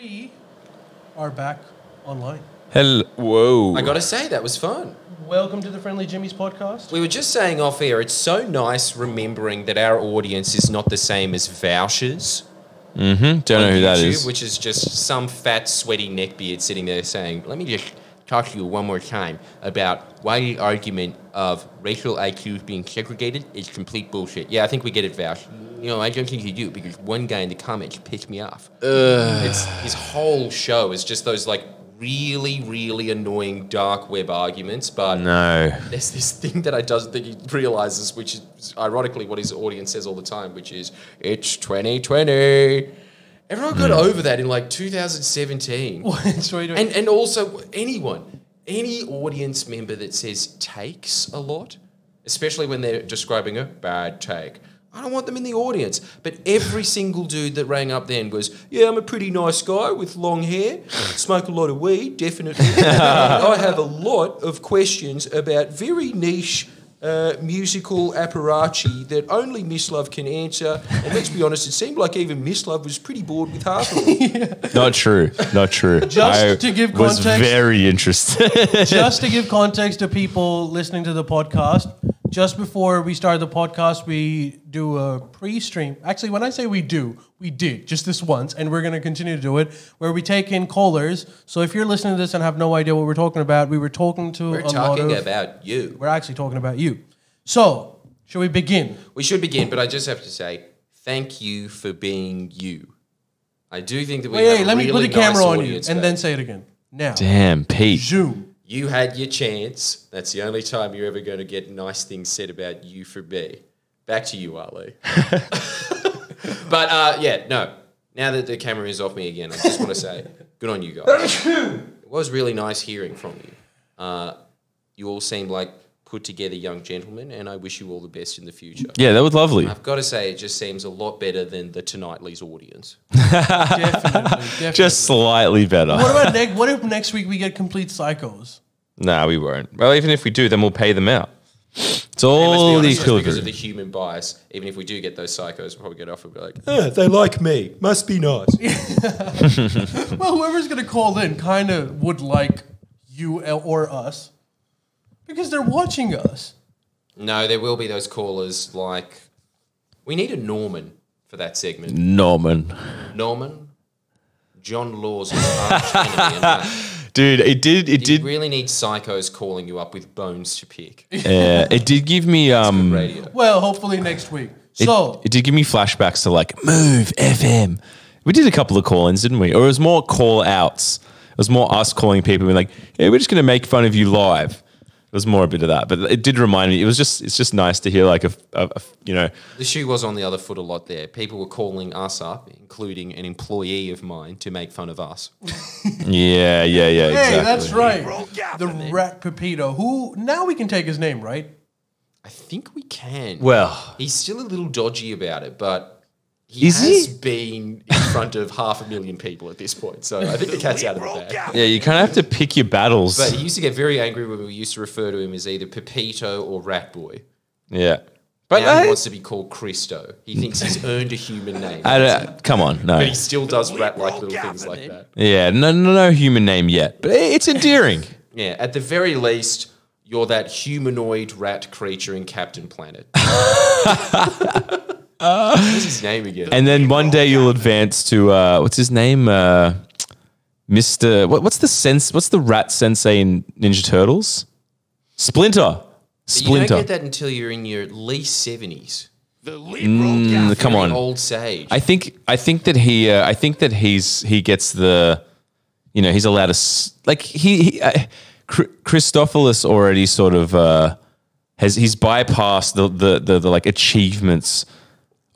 We are back online. Hello. Whoa. I gotta say, that was fun. Welcome to the Friendly Jimmy's podcast. We were just saying off air, it's so nice remembering that our audience is not the same as Vaush's. Mm-hmm. Don't know who that YouTube, is. Which is just some fat, sweaty neckbeard sitting there saying, let me just talk to you one more time about why the argument of racial IQs being segregated is complete bullshit. Yeah, I think we get it, Vaush. You know, I don't think you do because one guy in the comments pissed me off. It's his whole show is just those like really, really annoying dark web arguments, but no. there's this thing that I doesn't think he realizes, which is ironically what his audience says all the time, which is it's 2020. Everyone got over that in like 2017. What are we doing? And and also anyone, any audience member that says takes a lot, especially when they're describing a bad take. I don't want them in the audience. But every single dude that rang up then was, Yeah, I'm a pretty nice guy with long hair, smoke a lot of weed, definitely. I have a lot of questions about very niche uh, musical apparatchi that only Mislav can answer. And let's be honest, it seemed like even Mislav was pretty bored with half of them. Not true. Not true. Just I to give was context- very interested. just to give context to people listening to the podcast, just before we start the podcast, we do a pre-stream. Actually, when I say we do, we did just this once, and we're going to continue to do it, where we take in callers. So if you're listening to this and have no idea what we're talking about, we were talking to We're a lot talking of. about you. we're actually talking about you. So, should we begin? We should begin, but I just have to say thank you for being you. I do think that we Wait, have wait, a let me put really the camera on you, and babe. then say it again. Now, Damn, Pete. zoom. You had your chance. That's the only time you're ever going to get nice things said about you for me. Back to you, Ali. but uh, yeah, no. Now that the camera is off me again, I just want to say good on you guys. it was really nice hearing from you. Uh, you all seemed like put together young gentlemen, and I wish you all the best in the future. Yeah, that was lovely. I've got to say, it just seems a lot better than the Tonightly's audience. Definitely, definitely. Just slightly better. what about next? What if next week we get complete psychos? Nah, we won't. Well, even if we do, then we'll pay them out. It's And let's be all the honest, just because of the human bias, even if we do get those psychos, we'll probably get off and be like, "Ah, they like me. Must be nice. Well, whoever's gonna call in kind of would like you or us because they're watching us. no, there will be those callers like, we need a Norman for that segment. Norman. Norman, John Laws' arch enemy. And that. Dude, it did it You did really need psychos calling you up with bones to pick. uh, it did give me um Radio. Well, hopefully next week. So it did give me flashbacks to like move FM. We did a couple of call-ins, didn't we? Or it was more call outs. It was more us calling people and like, hey, we're just gonna make fun of you live. It was more a bit of that, but it did remind me. It was just, it's just nice to hear like a, a, a you know, The shoe was on the other foot a lot there. People were calling us up, including an employee of mine, to make fun of us. yeah, yeah, yeah. hey, exactly. that's right. The rat Pepito, who now we can take his name, right? I think we can. Well, He's still a little dodgy about it, but he Is has he? been in front of half a million people at this point. So I think the cat's out of the bag. yeah, you kind of have to pick your battles. But he used to get very angry when we used to refer to him as either Pepito or Rat Boy. yeah, but Now I, he wants to be called Christo. He thinks he's earned a human name. I don't- come on, no. but he still does rat-like little things like that. Yeah, no, no, no human name yet, but it's endearing. Yeah, at the very least, you're that humanoid rat creature in Captain Planet. What's his name again? and then one day you'll advance to uh, what's his name, uh, Mister. What, what's the sense? What's the rat sensei in Ninja Turtles? Splinter. Splinter. you don't Splinter. get that until you're in your at least seventies. Mm, come on. old sage. I think I think that he uh, I think that he's he gets the you know he's allowed to like he, he uh, Christophilus already sort of uh, has he's bypassed the, the the the like achievements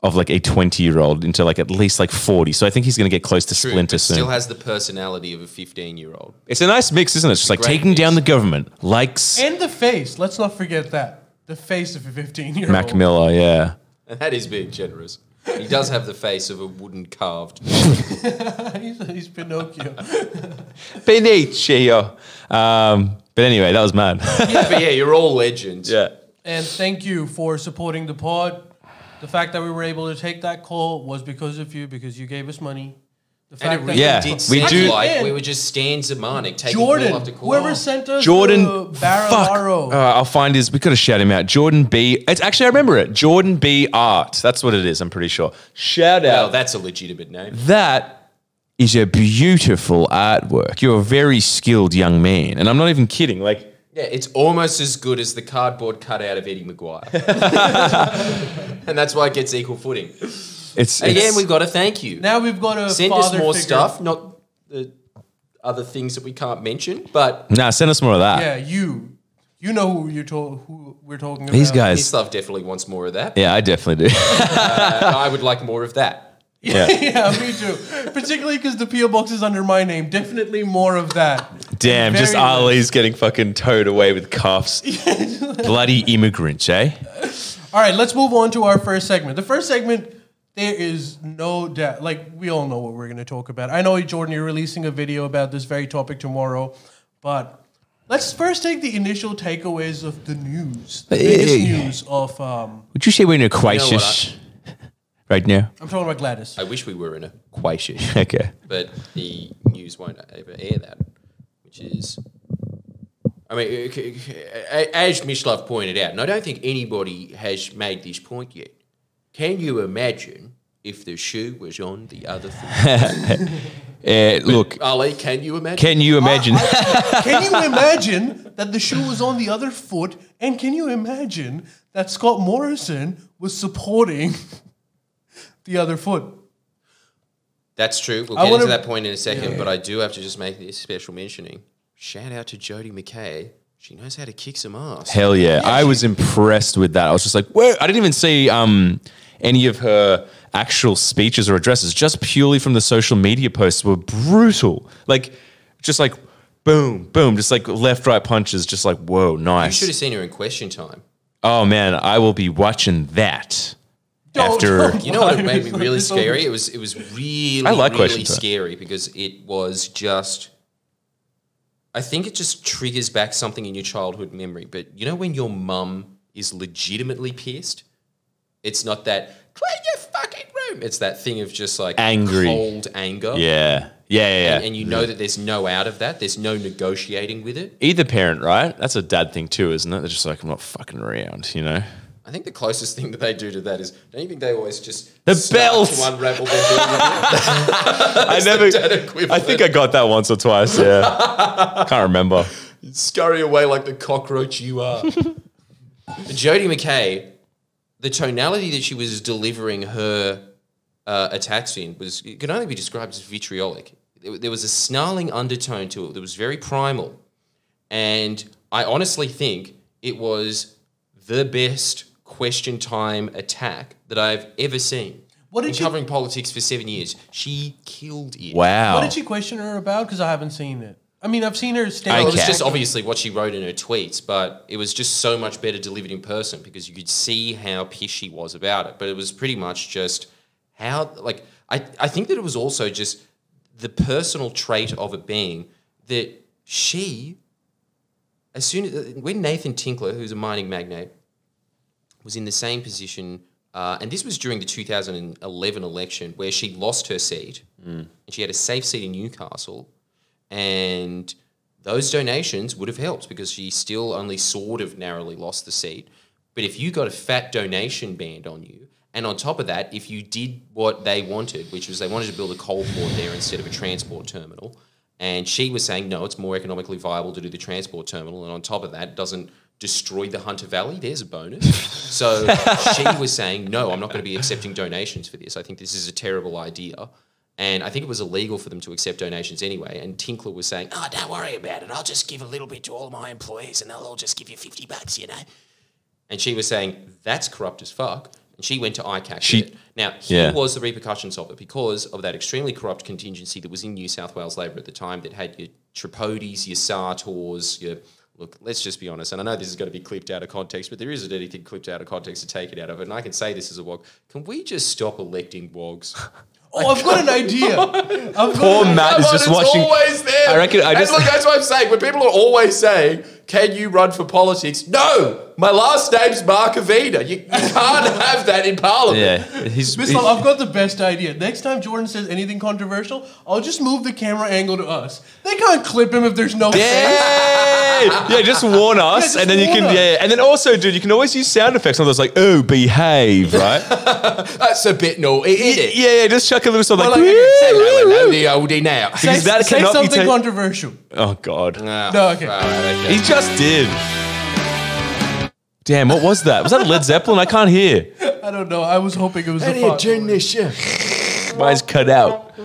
of like a 20 year old into like at least like 40 so I think he's going to get close to True, Splinter soon. still has the personality of a fifteen-year-old. it's a nice mix isn't it it's just like great taking down the government likes And the face. Let's not forget that. The face of a 15 year old. Mac. Miller yeah And that is being generous. He does have the face of a wooden carved. he's, he's Pinocchio. Benicio um, but anyway that was mad yeah, but yeah, you're all legends. yeah and thank you for supporting the pod. The fact that we were able to take that call was because of you, because you gave us money. The And it fact that really Yeah, did we seem do- like we were just Stan Zemanek taking Jordan, call after call. whoever sent us Jordan, the fuck. Uh, I'll find his. We got to shout him out. Jordan B. It's actually I remember it. Jordan B. Art. That's what it is. I'm pretty sure. Shout Well, out. that's a legitimate name. that is a beautiful artwork. You're a very skilled young man, and I'm not even kidding. Like Yeah, it's almost as good as the cardboard cutout of Eddie McGuire. and that's why it gets equal footing. it's, Again, it's- we've got to thank you. now we've got a Send us more figure. stuff, not the other things that we can't mention, but nah. Send us more of that. Yeah, you. You know who you to- who we're talking about. These guys. Mislav definitely wants more of that. Yeah, I definitely do. Uh, I would like more of that. Yeah. yeah, me too. Particularly because the PO box is under my name. Definitely more of that. Damn, Very just much. Ali's getting fucking towed away with cuffs. Bloody immigrants, eh? All right, let's move on to our first segment. The first segment, there is no doubt. Like we all know what we're going to talk about. I know, Jordan, you're releasing a video about this very topic tomorrow, but let's first take the initial takeaways of the news. The biggest news of. Um, Would you say we're in a what, crisis right now? I'm talking about Gladys. I wish we were in a crisis, Okay. but the news won't ever air that, which is. I mean, uh, c- c- as Mislav pointed out, and I don't think anybody has made this point yet. Can you imagine if the shoe was on the other foot? Uh, look, Ali, can you imagine? can you imagine? can you imagine that the shoe was on the other foot? And can you imagine that Scott Morrison was supporting the other foot? That's true. We'll I get wanna- into that point in a second, but I do have to just make this special mentioning. Shout out to Jodie McKay. She knows how to kick some ass. Hell yeah. I was impressed with that. I was just like, whoa. I didn't even see um, any of her actual speeches or addresses, just purely from the social media posts were brutal. Like, just like boom, boom, just like left, right punches, just like, whoa, nice. You should have seen her in question time. Oh man, I will be watching that Don't- after. don't. You know what it made me really scary? It was it was really I like really Question Time. scary because it was just. I think it just triggers back something in your childhood memory. But you know when your mum is legitimately pissed, it's not that clean your fucking room. It's that thing of just like Angry. cold anger. Yeah, yeah, yeah. yeah. And, and you know that there's no out of that. There's no negotiating with it. Either parent, right? That's a dad thing too, isn't it? They're just like, I'm not fucking around, you know? I think the closest thing that they do to that is don't you think they always just The belt! to unravel their? I never. I think I got that once or twice. Yeah, can't remember. scurry away like the cockroach you are. Jodie McKay, the tonality that she was delivering her uh, attacks in was it could only be described as vitriolic. There, there was a snarling undertone to it that was very primal, and I honestly think it was the best question time attack that I've ever seen. What did In she- covering politics for seven years? She killed it. Wow. What did she question her about? Because I haven't seen it. I mean, I've seen her stand. I Well, it was just obviously what she wrote in her tweets, but it was just so much better delivered in person because you could see how pissed she was about it. But it was pretty much just how, like, I, I think that it was also just the personal trait of it being that she, as soon as, when Nathan Tinkler, who's a mining magnate, was in the same position, uh, and this was during the 2011 election where she lost her seat. And she had a safe seat in Newcastle. And those donations would have helped because she still only sort of narrowly lost the seat. But if you got a fat donation band on you, and on top of that, if you did what they wanted, which was they wanted to build a coal port there instead of a transport terminal, and she was saying no, it's more economically viable to do the transport terminal, and on top of that, it doesn't destroy the Hunter Valley. There's a bonus. so she was saying no, I'm not going to be accepting donations for this. I think this is a terrible idea. And I think it was illegal for them to accept donations anyway. And Tinkler was saying, "Oh, don't worry about it. I'll just give a little bit to all my employees, and they'll all just give you fifty bucks, you know." And she was saying, "That's corrupt as fuck." And she went to ICAC. She- Now, here Yeah. was the repercussions of it because of that extremely corrupt contingency that was in New South Wales Labor at the time that had your Tripodis, your Sartors, your look. Let's just be honest, and I know this is going to be clipped out of context, but there isn't anything clipped out of context to take it out of it. And I can say this as a wog. Can we just stop electing wogs? Oh, I've got an idea. I've got Poor an Matt is just it's watching. always there. I reckon I And look, that's what I'm saying. When people are always saying, "Can you run for politics?" No, my last name's Markovina. You, you can't have that in Parliament. Yeah, he's, Mislav, I've got the best idea. Next time Jordan says anything controversial, I'll just move the camera angle to us. They can't clip him if there's no face. Yeah, yeah, just warn us, just and then you warn can, us. yeah, and then also, dude, you can always use sound effects on those, like, oh, behave, right? That's a bit naughty, isn't it? yeah, yeah, just chuck a little sort of Well, like, like, okay, say "Woo, hello, woo, hello, the oldie now. Say, Because that say cannot be something taken- controversial. Oh God, No, okay. okay. he just did. Damn, what was that? Was that a Led Zeppelin? I can't hear. I don't know. I was hoping it was a Any fun. generation. Mine's cut out.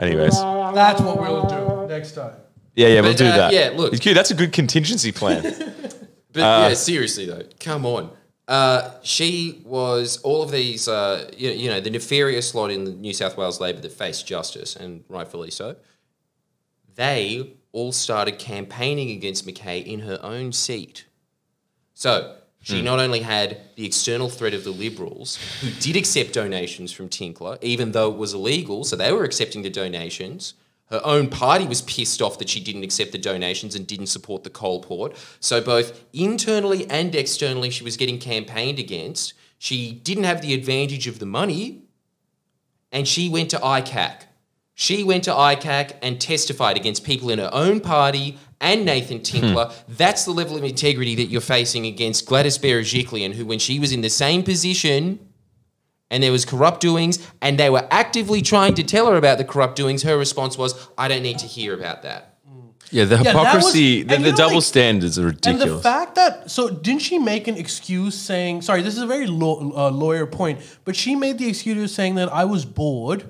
Anyways, That's what we'll do next time. yeah, yeah, we'll But, do uh, that. yeah, look. It's cute. That's a good contingency plan. But yeah, seriously though, come on. Uh, she was all of these, uh, you, you know, the nefarious lot in the New South Wales Labor that faced justice, and rightfully so. They all started campaigning against McKay in her own seat. So she hmm. not only had the external threat of the Liberals, who did accept donations from Tinkler, even though it was illegal, so they were accepting the donations. Her own party was pissed off that she didn't accept the donations and didn't support the coal port. So both internally and externally, she was getting campaigned against. She didn't have the advantage of the money, and she went to ICAC. She went to ICAC and testified against people in her own party and Nathan Tinkler. That's the level of integrity that you're facing against Gladys Berejiklian, who, when she was in the same position and there was corrupt doings and they were actively trying to tell her about the corrupt doings, her response was, I don't need to hear about that. Yeah, the that was- hypocrisy, the, the know, double like- standards are ridiculous. And the fact that so didn't she make an excuse saying sorry this is a very law, uh, lawyer point but she made the excuse of saying that I was bored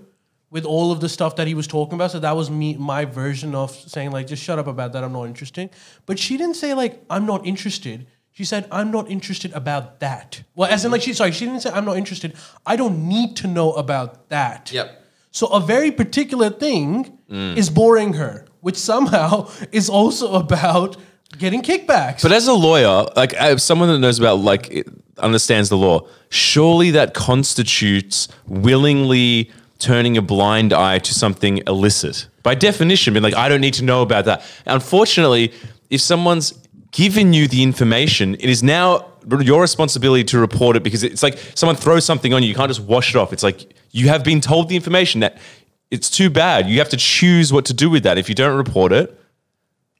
with all of the stuff that he was talking about. So that was me my version of saying like just shut up about that. I'm not interested but she didn't say like I'm not interested. She said I'm not interested about that. Well as in like she sorry she didn't say I'm not interested. I don't need to know about that. Yep. so a very particular thing Mm. is boring her, which somehow is also about getting kickbacks. But as a lawyer, like as someone that knows about like understands the law, surely that constitutes willingly turning a blind eye to something illicit. By definition, being like, I don't need to know about that. Unfortunately, if someone's given you the information, it is now your responsibility to report it because it's like someone throws something on you. You can't just wash it off. It's like you have been told the information that it's too bad. You have to choose what to do with that. If you don't report it,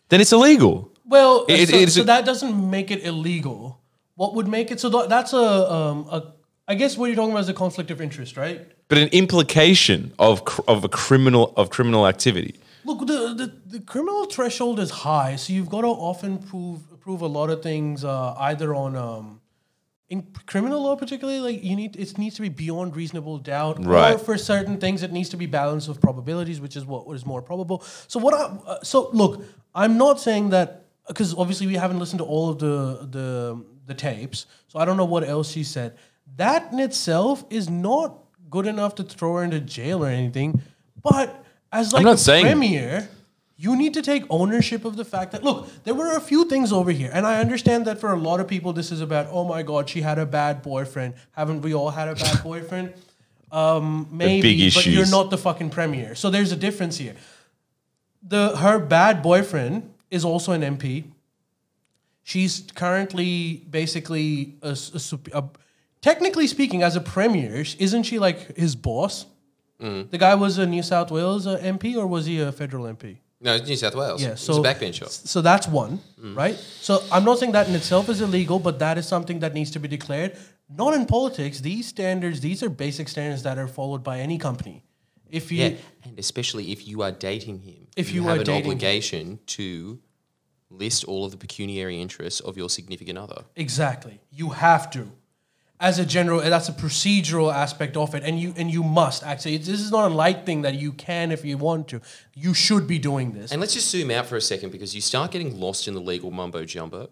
then it's illegal. well, It- so, it's so that doesn't make it illegal. What would make it so that's a um a I guess what you're talking about is a conflict of interest, right? but an implication of cr- of a criminal of criminal activity. Look, the, the, the criminal threshold is high, so you've got to often prove prove a lot of things uh, either on um, in criminal law, particularly like you need it needs to be beyond reasonable doubt, or for certain things it needs to be balanced with probabilities, which is what, what is more probable. So what? I, uh, so look, I'm not saying that because obviously we haven't listened to all of the the the tapes, so I don't know what else she said. That in itself is not good enough to throw her into jail or anything, but as like not saying- premier, you need to take ownership of the fact that look, there were a few things over here, and I understand that for a lot of people, this is about oh my god, she had a bad boyfriend. Haven't we all had a bad boyfriend? Um, maybe, but you're not the fucking premier. So there's a difference here. The her bad boyfriend is also an MP. She's currently basically a, a a- technically speaking, as a premier, isn't she like his boss? Mm. The guy was a New South Wales uh, MP, or was he a federal MP? No, it's New South Wales. Yeah, so a backbencher. So that's one, right? So I'm not saying that in itself is illegal, but that is something that needs to be declared. Not in politics. These standards, these are basic standards that are followed by any company. If you, Yeah, and especially if you are dating him, If you have are an dating him. obligation to list all of the pecuniary interests of your significant other. exactly, you have to. As a general, that's a procedural aspect of it, and you and you must actually. It's, this is not a light thing that you can if you want to. You should be doing this. And let's just zoom out for a second because you start getting lost in the legal mumbo jumbo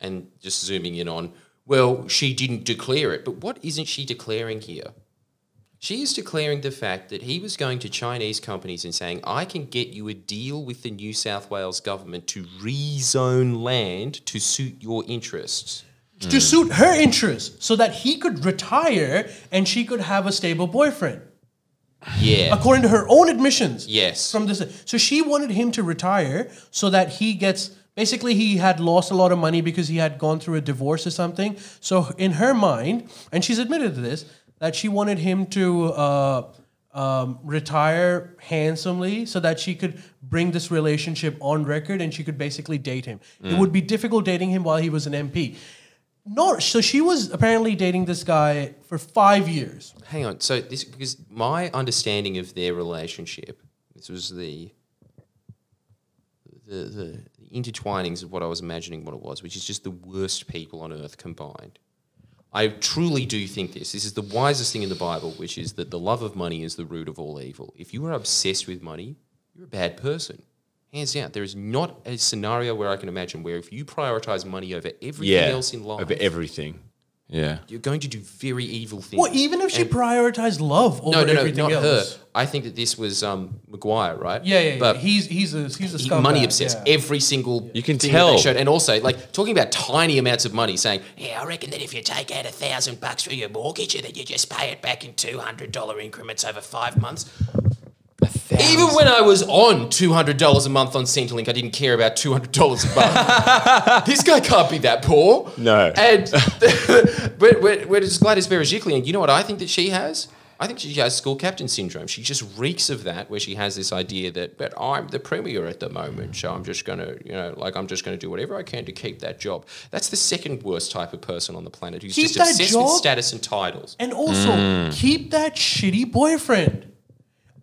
and just zooming in on, well, she didn't declare it. But what isn't she declaring here? She is declaring the fact that he was going to Chinese companies and saying, I can get you a deal with the New South Wales government to rezone land to suit your interests. To suit her interests so that he could retire and she could have a stable boyfriend. Yeah. according to her own admissions. Yes. From this, so she wanted him to retire so that he gets. Basically, he had lost a lot of money because he had gone through a divorce or something. So in her mind, and she's admitted to this, that she wanted him to uh, um, retire handsomely so that she could bring this relationship on record and she could basically date him. It would be difficult dating him while he was an MP. No, so she was apparently dating this guy for five years. Hang on. So this because my understanding of their relationship, this was the the, the intertwinings of what I was imagining what it was, which is just the worst people on earth combined. I truly do think this. This is the wisest thing in the Bible, which is that the love of money is the root of all evil. If you are obsessed with money, you're a bad person. Hands down. There is not a scenario where I can imagine where if you prioritize money over everything Yeah. else in life, Over everything. Yeah. you're going to do very evil things. Well, even if she And- prioritized love over no, no, no, everything not else. her. I think that this was um, Maguire, right? Yeah, yeah, yeah. But he's he's a he's a he- scumbag, money obsessed. yeah. Every single You can thing that tell. they showed, and also like talking about tiny amounts of money, saying, "Yeah, I reckon that if you take out a thousand bucks for your mortgage, and then you just pay it back in two hundred dollar increments over five months." Even when I was on two hundred dollars a month on Centrelink, I didn't care about two hundred dollars a month. this guy can't be that poor. No. And it's Gladys Berejiklian. You know what I think that she has? I think she has school captain syndrome. She just reeks of that, where she has this idea that, but I'm the premier at the moment, so I'm just gonna, you know, like I'm just gonna do whatever I can to keep that job. That's the second worst type of person on the planet who's Keep just obsessed job? with status and titles. And also mm. keep that shitty boyfriend.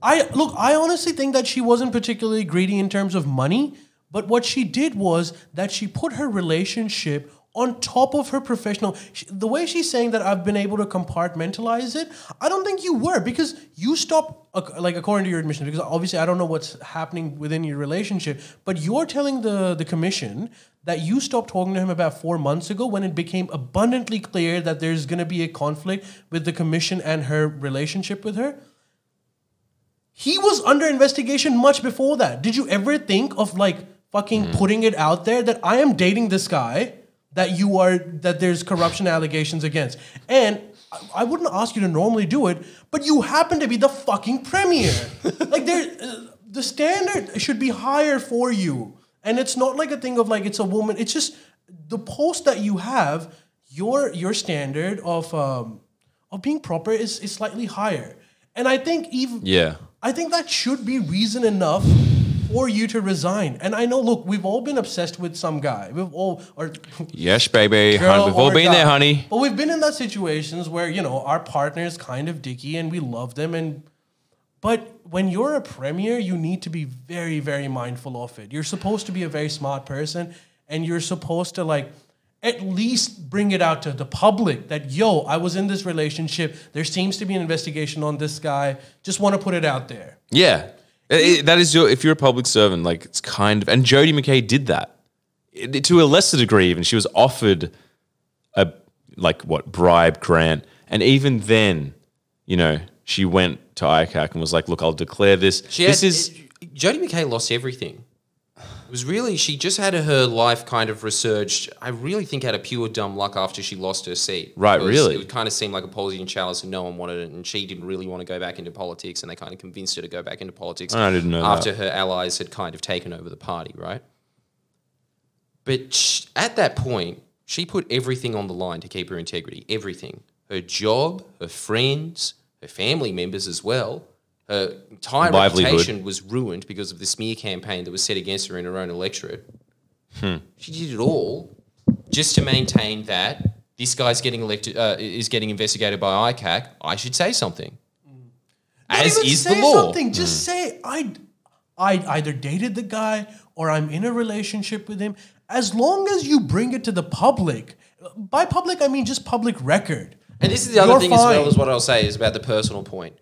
I look, I honestly think that she wasn't particularly greedy in terms of money, but what she did was that she put her relationship on top of her professional. She, the way she's saying that I've been able to compartmentalize it, I don't think you were because you stopped, like according to your admission, because obviously I don't know what's happening within your relationship, but you're telling the the commission that you stopped talking to him about four months ago when it became abundantly clear that there's going to be a conflict with the commission and her relationship with her. He was under investigation much before that. Did you ever think of like fucking putting it out there that I am dating this guy that you are that there's corruption allegations against? And I- I wouldn't ask you to normally do it, but you happen to be the fucking premier. like there uh, the standard should be higher for you. And it's not like a thing of like it's a woman. It's just the post that you have, your your standard of um of being proper is, is slightly higher. And I think even Yeah. I think that should be reason enough for you to resign. And I know, look, we've all been obsessed with some guy. We've all, or Yes, baby. girl We've all been guy. there, honey. But we've been in that situations where you know our partner is kind of dicky and we love them, and but when you're a premier, you need to be very, very mindful of it. You're supposed to be a very smart person, and you're supposed to like at least bring it out to the public that yo, I was in this relationship. There seems to be an investigation on this guy. Just want to put it out there. Yeah. I- I- that is your, if you're a public servant, like it's kind of, and Jodie McKay did that It- to a lesser degree, even. She was offered a, like, what, bribe grant. And even then, you know, she went to ICAC and was like, look, I'll declare this. She this had, is, Jodie McKay lost everything. It was really she just had her life kind of resurged. I really think out of pure dumb luck after she lost her seat. Right, Because really? It kind of seemed like a policy in chalice, and no one wanted it, and she didn't really want to go back into politics, and they kind of convinced her to go back into politics. I didn't know after her allies had kind of taken over the party, right? But sh- at that point, she put everything on the line to keep her integrity. Everything. Her job, her friends, her family members as well. Her entire Livelihood. reputation was ruined because of the smear campaign that was set against her in her own electorate. Hmm. She did it all just to maintain that this guy's getting elected, uh, is getting investigated by ICAC. I should say something. Not As even is the law. Something. Just say I, I either dated the guy or I'm in a relationship with him. As long as you bring it to the public, by public I mean just public record. And this is the other You're thing as well fine. as what I'll say is about the personal point.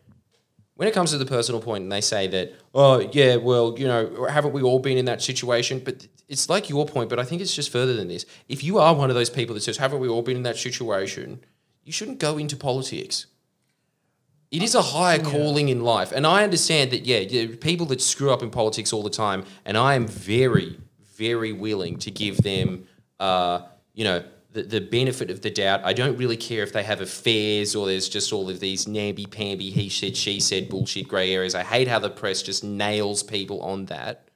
When it comes to the personal point, and they say that, oh yeah, well, you know, haven't we all been in that situation? But it's like your point, but I think it's just further than this. If you are one of those people that says, haven't we all been in that situation? You shouldn't go into politics. It is a higher calling in life, and I understand that. Yeah, yeah, people that screw up in politics all the time, and I am very, very willing to give them, uh, you know, the, the benefit of the doubt. I don't really care if they have affairs or there's just all of these namby pamby he said she said bullshit grey areas. I hate how the press just nails people on that.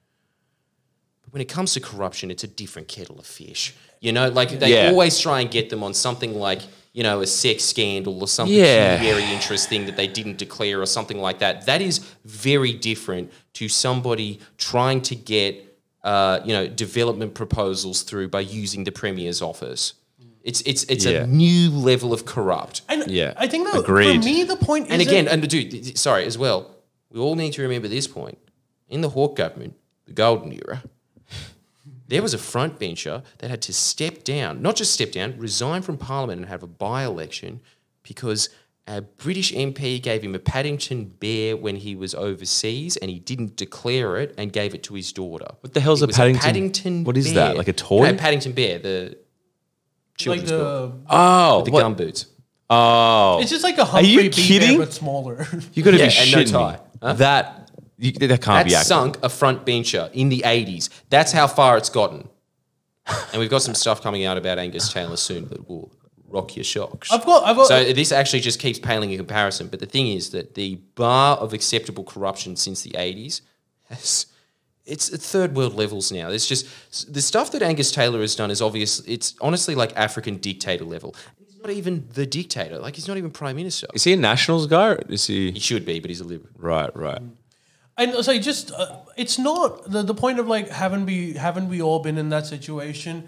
But when it comes to corruption, it's a different kettle of fish. You know, like they Yeah. always try and get them on something like you know a sex scandal or something Yeah. pecuniary interest thing that they didn't declare or something like that. That is very different to somebody trying to get uh, you know development proposals through by using the premier's office. It's it's it's Yeah. a new level of corrupt. And Yeah, I think that agreed. for me the point And again, and dude, th- th- sorry as well. We all need to remember this point. In the Hawke government, the golden era, there was a front bencher that had to step down, not just step down, resign from Parliament and have a by-election because a British MP gave him a Paddington bear when he was overseas, and he didn't declare it and gave it to his daughter. What the hell's It a was Paddington- Paddington what is bear. that, like a toy? No, Paddington bear, the like children's book, Oh, the what- gum boots. oh, it's just like a Humphrey you Bee kidding? bear but smaller. you got to Yeah, be and no shitting tie. me. Huh? That you, that can't That be accurate. sunk a front bencher in the 80s. That's how far it's gotten. and we've got some stuff coming out about Angus Taylor soon that will rock your shocks. I've got- I've got- so this actually just keeps paling in comparison. But the thing is that the bar of acceptable corruption since the 80s has. It's at third world levels now. There's just the stuff that Angus Taylor has done is obvious. It's honestly like African dictator level. He's not even the dictator. Like he's not even prime minister. Is he a Nationals guy? Or is he He should be, but he's a liberal. right? Right. And so just uh, it's not the, the point of like haven't we haven't we all been in that situation?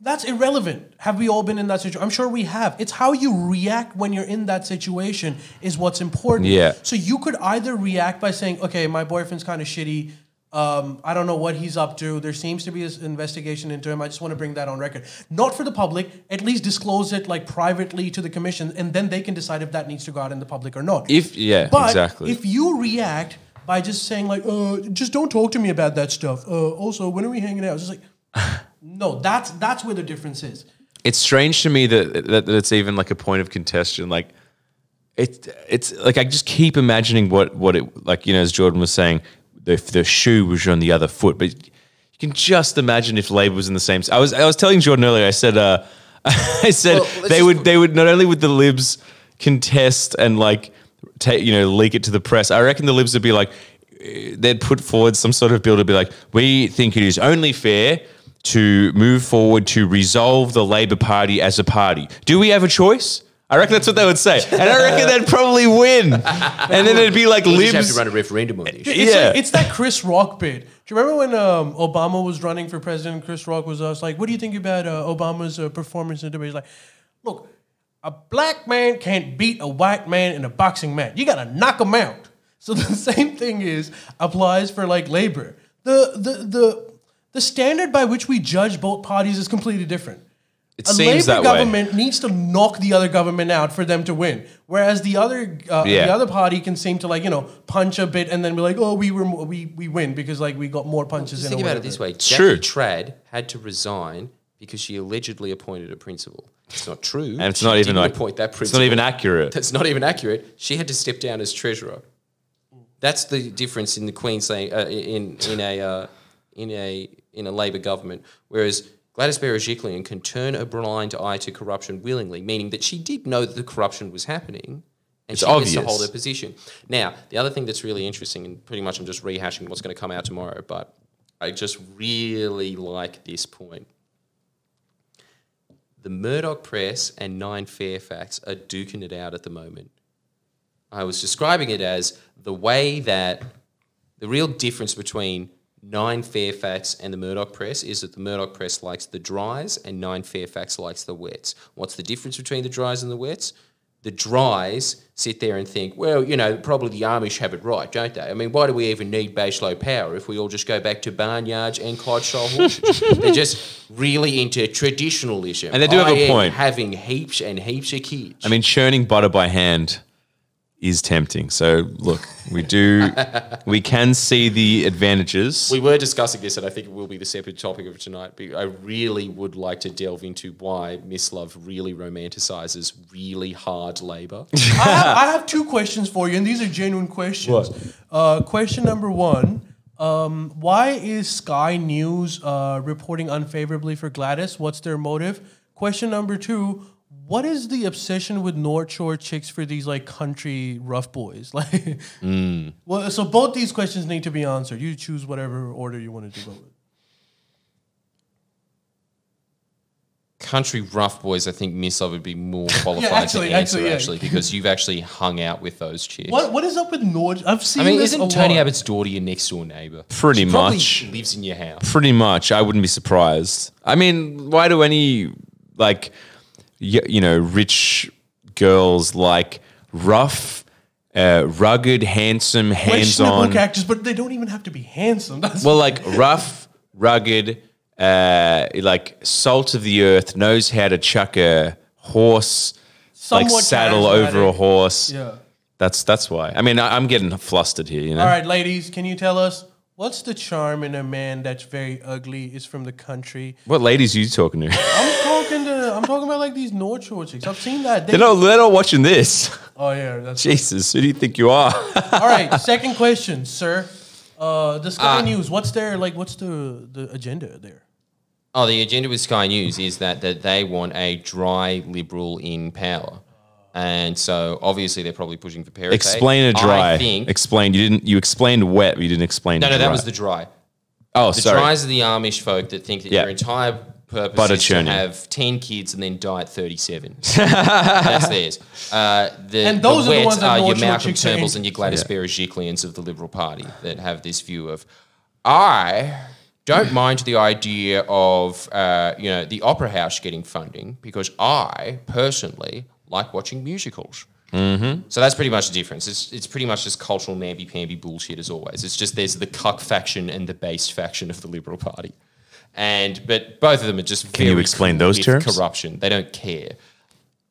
That's irrelevant. Have we all been in that situation? I'm sure we have. It's how you react when you're in that situation is what's important. Yeah. So you could either react by saying, "Okay, my boyfriend's kind of shitty. Um, I don't know what he's up to. There seems to be this investigation into him. I just want to bring that on record, not for the public. At least disclose it like privately to the commission, and then they can decide if that needs to go out in the public or not. If yeah, But exactly. if you react by just saying like, uh, just don't talk to me about that stuff. Uh, also, when are we hanging out? It's just like, no, that's that's where the difference is. it's strange to me that, that that it's even like a point of contention. Like it, it's like I just keep imagining what what it like. You know, as Jordan was saying, the the shoe was on the other foot, but you can just imagine if Labor was in the same. I was I was telling Jordan earlier. I said uh, I said Well, they would they would not only would the Libs contest and like take you know leak it to the press. I reckon the Libs would be like eh, they'd put forward some sort of bill to be like, we think it is only fair to move forward to resolve the Labor Party as a party. Do we have a choice? I reckon that's what they would say, and I reckon they'd probably win. And then it'd be like We just have to Libs. run a referendum on this. It's, Yeah. like, it's that Chris Rock bit. Do you remember when um, Obama was running for president? Chris Rock was us like, "What do you think about uh, Obama's uh, performance in the debate?" He's like, "Look, a black man can't beat a white man in a boxing match. You gotta knock him out." So the same thing is applies for like labor. The the the the standard by which we judge both parties is completely different. It a seems labor that way. government needs to knock the other government out for them to win, whereas the other uh, Yeah. the other party can seem to like you know punch a bit and then be like, oh, we were we we win because like we got more punches. Just in think or about it whatever. this way: true. Jackie Trad had to resign because she allegedly appointed a principal. It's not true, And it's She not even like appoint that it's principal. not even accurate. That's not even accurate. She had to step down as treasurer. That's the difference in the Queensland uh, in in a uh, in a in a Labor government, whereas. Gladys Berejiklian can turn a blind eye to corruption willingly, meaning that she did know that the corruption was happening, and It's she gets to hold her position. Now, the other thing that's really interesting, and pretty much I'm just rehashing what's going to come out tomorrow, but I just really like this point. The Murdoch Press and Nine Fairfax are duking it out at the moment. I was describing it as the way that the real difference between Nine Fairfax and the Murdoch Press is that the Murdoch Press likes the dries and Nine Fairfax likes the wets. What's the difference between the dries and the wets? The dries sit there and think, well, you know, probably the Amish have it right, don't they? I mean, why do we even need baseload power if we all just go back to barnyards and Clydesdale horses? They're just really into traditionalism. And they do have I a am point. Having heaps and heaps of kids. I mean, churning butter by hand is tempting. So look, we do, we can see the advantages. We were discussing this, and I think it will be the separate topic of tonight. But I really would like to delve into why Mislav really romanticizes really hard labor. I, have, I have two questions for you, and these are genuine questions. Uh, question number one: um, Why is Sky News uh, reporting unfavorably for Gladys? What's their motive? question number two: What is the obsession with North Shore chicks for these like country rough boys? Like, mm. well, so both these questions need to be answered. You choose whatever order you want to go with. Country rough boys, I think Miss would be more qualified actually- to answer actually, yeah. actually because you've actually hung out with those chicks. What what is up with North? I've seen. I mean, this isn't Tony lot. Abbott's daughter your next door neighbor? Pretty She much. lives in your house. Pretty much. I wouldn't be surprised. I mean, why do any like y- you know rich girls like rough, uh, rugged, handsome, hands-on? characters, but they don't even have to be handsome. That's Well, like rough, rugged, uh, like salt of the earth, knows how to chuck a horse, like Somewhat saddle over a horse. yeah. That's that's why. I mean, I, I'm getting flustered here. You know. All right, ladies, can you tell us what's the charm in a man that's very ugly, is from the country? What ladies are you talking to? I'm talking to, I'm talking about like these North Shore chicks. I've seen that. They, they're not. They're not watching this. oh yeah, that's Jesus, who do you think you are? all right. Second question, sir. Uh, the Sky News. What's their like? What's the the agenda there? Oh, the agenda with Sky News is that, that they want a dry liberal in power. And so obviously they're probably pushing for parity. explain a dry. I think. explain. You didn't. You explained wet, but you didn't explain. no, no, that was the dry. Oh, The sorry. dries are the Amish folk that think that Yeah. your entire purpose Butter is to have 10 kids and then die at 37. That's theirs. Uh, the, And those the are the ones are your Malcolm Turnbulls and your Gladys Berejiklians of the Liberal Party that have this view of, I don't mind the idea of, uh, you know, the Opera House getting funding because I personally like watching musicals. So that's pretty much the difference. It's, it's pretty much just cultural namby-pamby bullshit as always. It's just there's the cuck faction and the base faction of the Liberal Party. And but both of them are just Can you explain those terms? Corruption. They don't care.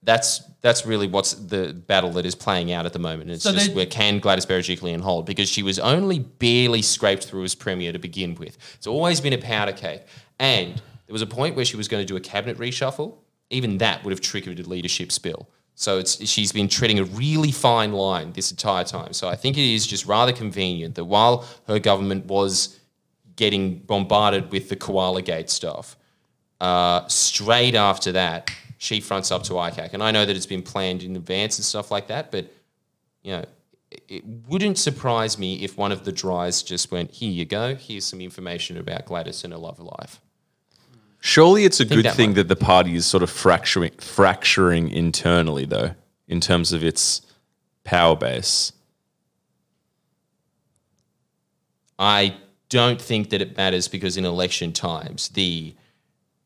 That's that's really what's the battle that is playing out at the moment. It's So just they- where can Gladys Berejiklian hold because she was only barely scraped through as premier to begin with. It's always been a powder cake, and there was a point where she was going to do a cabinet reshuffle. Even that would have triggered a leadership spill. So it's she's been treading a really fine line this entire time. So I think it is just rather convenient that while her government was getting bombarded with the Koala Gate stuff, uh, straight after that, she fronts up to ICAC. And I know that it's been planned in advance and stuff like that, but you know, it- wouldn't surprise me if one of the dries just went, "Here you go. Here's some information about Gladys and her love life." Surely it's a good that thing might- that the party is sort of fracturing, fracturing internally, though, in terms of its power base. I don't think that it matters because in election times, the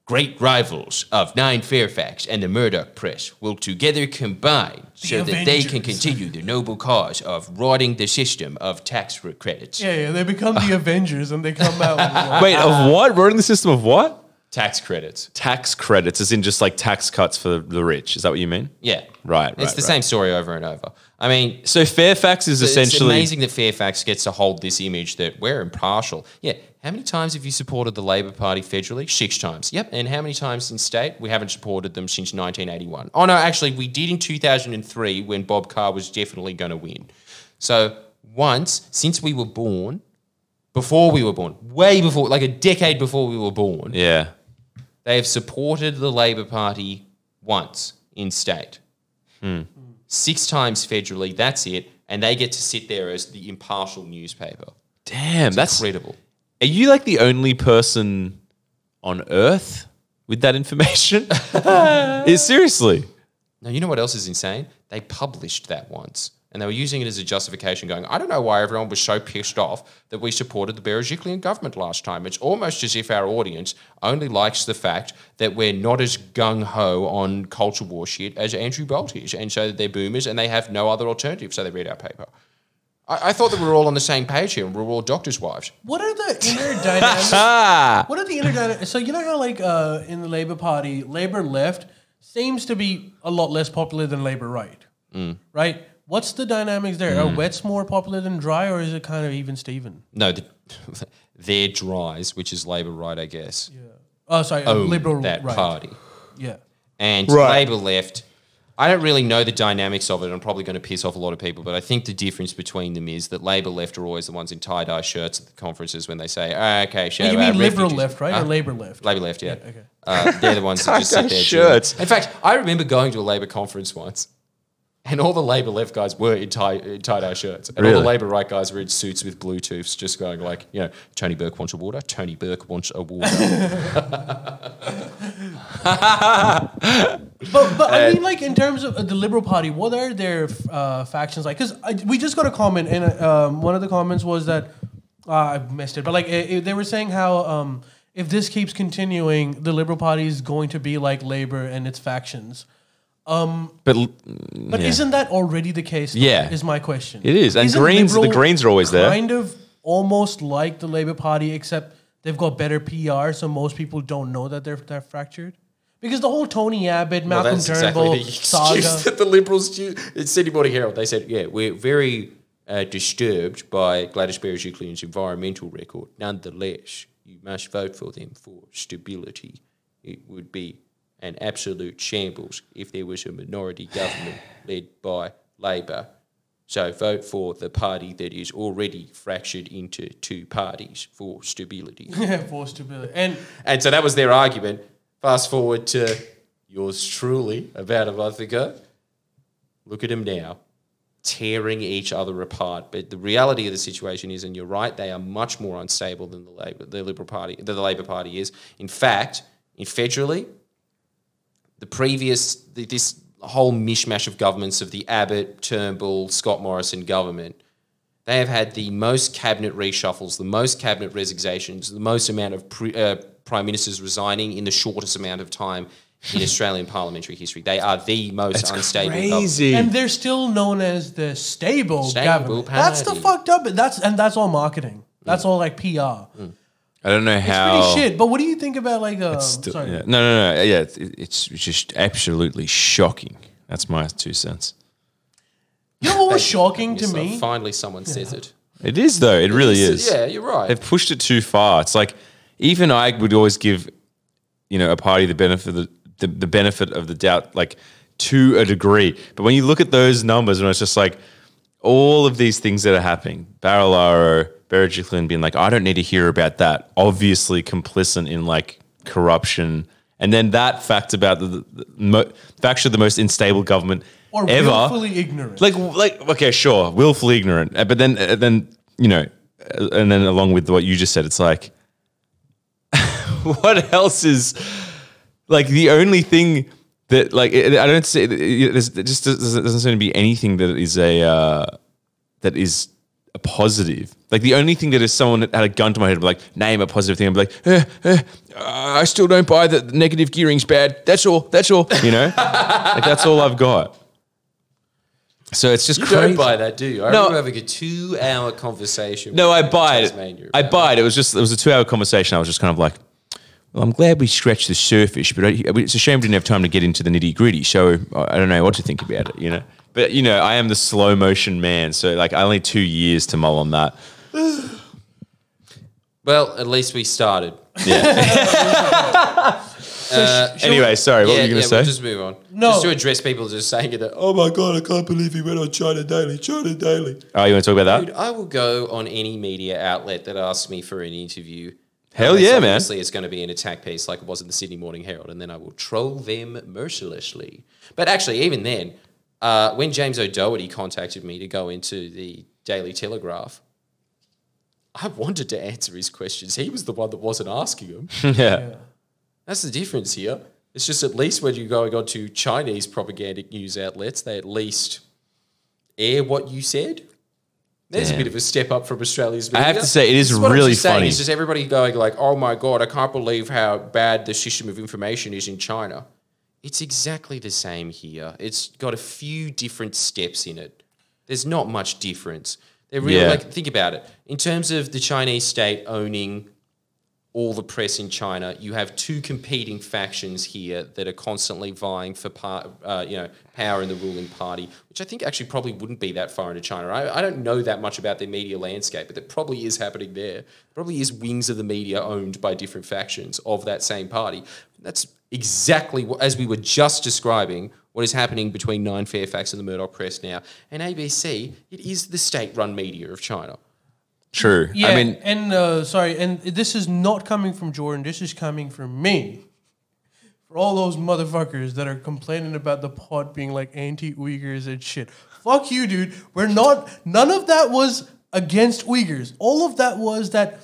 great rivals of Nine Fairfax and the Murdoch Press will together combine so that they can Avengers. continue the noble cause of rotting the system of tax credits. Yeah, yeah. They become the Avengers and they come out. with, Wait, of what? Running the system of what? Tax credits. Tax credits, as in just like tax cuts for the rich. Is that what you mean? Yeah. Right, It's the right. same story over and over. I mean, So Fairfax is essentially. it's amazing that Fairfax gets to hold this image that we're impartial. Yeah. How many times have you supported the Labor Party federally? Six times. Yep. And how many times in state? We haven't supported them since 1981. Oh, no, actually, we did in 2003 when Bob Carr was definitely going to win. So once, since we were born, before we were born, way before, like a decade before we were born, Yeah. They have supported the Labor Party once in state. Hmm. Six times federally, that's it. And they get to sit there as the impartial newspaper. Damn, that's. Incredible. Are you like the only person on Earth with that information? Seriously. Now, you know what else is insane? They published that once. And they were using it as a justification, going, I don't know why everyone was so pissed off that we supported the Berejiklian government last time. It's almost as if our audience only likes the fact that we're not as gung ho on culture war shit as Andrew Bolt is. And so they're boomers and they have no other alternative, so they read our paper. I, I thought that we were all on the same page here and we were all doctors' wives. What are the inner dynamics? What are the inner dynamics? So you know how like uh, in the Labour Party, Labour left seems to be a lot less popular than Labour right, Mm. right? What's the dynamics there? Are wets more popular than dry, or is it kind of even Steven? No, the, their dries, which is Labor right, I guess, Yeah. Oh, sorry, uh, own Liberal that right. party. Yeah. And Right. Labor left. I don't really know the dynamics of it. I'm probably going to piss off a lot of people, but I think the difference between them is that Labor left are always the ones in tie dye shirts at the conferences when they say, ah, "Okay, show you our mean liberal refugees." left, right? Huh? Or labor left? Labor left, yeah. okay. Uh, they're the ones that just sit Tie-dye there. shirts. chilling. In fact, I remember going to a Labor conference once, and all the Labor left guys were in tie in tie dye shirts, and all the Labor right guys were in suits with Bluetooths, just going like, you know, Tony Burke wants a water. Tony Burke wants a water. But, but I mean, like in terms of uh, the Liberal Party, what are their uh, factions like? Because we just got a comment, and uh, um, one of the comments was that uh, I missed it, but like it, it- they were saying how um, if this keeps continuing, the Liberal Party is going to be like Labor and its factions. But But Yeah. isn't that already the case? though, Yeah. is my question. It is, and Isn't Greens- the Greens are always there. Kind of almost like the Labor Party, except they've got better PR, so most people don't know that they're they're fractured. Because the whole Tony Abbott, Well, Malcolm that's Turnbull exactly the saga. that the Liberals used. In Sydney Morning Herald, they said, yeah, we're very uh, disturbed by Gladys Berejiklian's environmental record. Nonetheless, you must vote for them for stability. It would be an absolute shambles if there was a minority government led by Labor. So vote for the party that is already fractured into two parties for stability. Yeah, for stability. And And so that was their argument. Fast forward to yours truly about a month ago. Look at them now, tearing each other apart. But the reality of the situation is, and you're right, they are much more unstable than the Labor, the Liberal Party, the Labor Party is. In fact, in federally, the previous the, this whole mishmash of governments of the Abbott, Turnbull, Scott Morrison government they have had the most cabinet reshuffles, the most cabinet resignations, the most amount of pre, uh, prime ministers resigning in the shortest amount of time in Australian parliamentary history. They are the most unstable. government. crazy. and they're still known as the stable, Stable government. That's the fucked up. That's and that's all marketing. That's all like PR. I don't know how. It's pretty shit. But what do you think about like? Um, Still- sorry. yeah. No, no, no. Yeah, it's, it's just absolutely shocking. That's my two cents. You know what was shocking to me? Finally, someone says it. It is though. It really is. Yeah, you're right. They've pushed it too far. It's like even I would always give, you know, a party the benefit of the, the, the benefit of the doubt, like to a degree. But when you look at those numbers, and it's just like all of these things that are happening, Barilaro, Berejiklian being like, I don't need to hear about that. Obviously complicit in like corruption. And then that fact about the, the, the mo- fact the most unstable government Or ever. willfully ignorant. Like, like, okay, sure, willfully ignorant, Uh, but then, uh, then you know, uh, and then along with what you just said, it's like, what else is like the only thing that like it- I don't say it- it- there's- it just doesn't, doesn't seem to be anything that is a uh, that is a positive. Like the only thing that is someone that had a gun to my head, like name a positive thing, I'd be like, eh, eh, I still don't buy that negative gearing's bad. That's all. That's all. You know, like that's all I've got. So it's just you crazy. don't buy that, do you? I No. remember having a two-hour conversation. No, I buy it. I buy it. It was just it was a two hour conversation. I was just kind of like, well, I'm glad we scratched the surface, but I, it's a shame we didn't have time to get into the nitty gritty. So I don't know what to think about it, you know. But you know, I am the slow motion man, so like I only two years to mull on that. Well, at least we started. Yeah. Uh, anyway, sorry, what yeah, were you going yeah, to say? We'll just move on. No. Just to address people just saying it. Oh my god, I can't believe he went on China Daily. China Daily. oh, you want to talk about Dude, that? I will go on any media outlet that asks me for an interview. Hell Unless yeah, man. Obviously, it's going to be an attack piece like it was in the Sydney Morning Herald, and then I will troll them mercilessly. But actually, even then, uh, when James O'Doherty contacted me to go into the Daily Telegraph, I wanted to answer his questions. He was the one that wasn't asking them. yeah. That's the difference here. It's just at least when you're going on to Chinese propagandic news outlets, they at least air what you said. There's a bit of a step up from Australia's I have to say, it is This what I'm really just saying. funny. It's just everybody going like, "Oh my god, I can't believe how bad the system of information is in China." It's exactly the same here. It's got a few different steps in it. There's not much difference. They're really Yeah. like think about it. In terms of the Chinese state owning all the press in China, you have two competing factions here that are constantly vying for par, uh, you know power in the ruling party, which I think actually probably wouldn't be that far into China. I, I don't know that much about their media landscape, but that probably is happening there. Probably is wings of the media owned by different factions of that same party. That's exactly as we were just describing what is happening between Nine Fairfax and the Murdoch Press now. And ABC, it is the state-run media of China. True. Yeah, I mean, and uh, sorry, and this is not coming from Jordan. This is coming from me. For all those motherfuckers that are complaining about the pod being like anti-Uyghurs and shit, fuck you, dude. We're not. None of that was against Uyghurs. All of that was that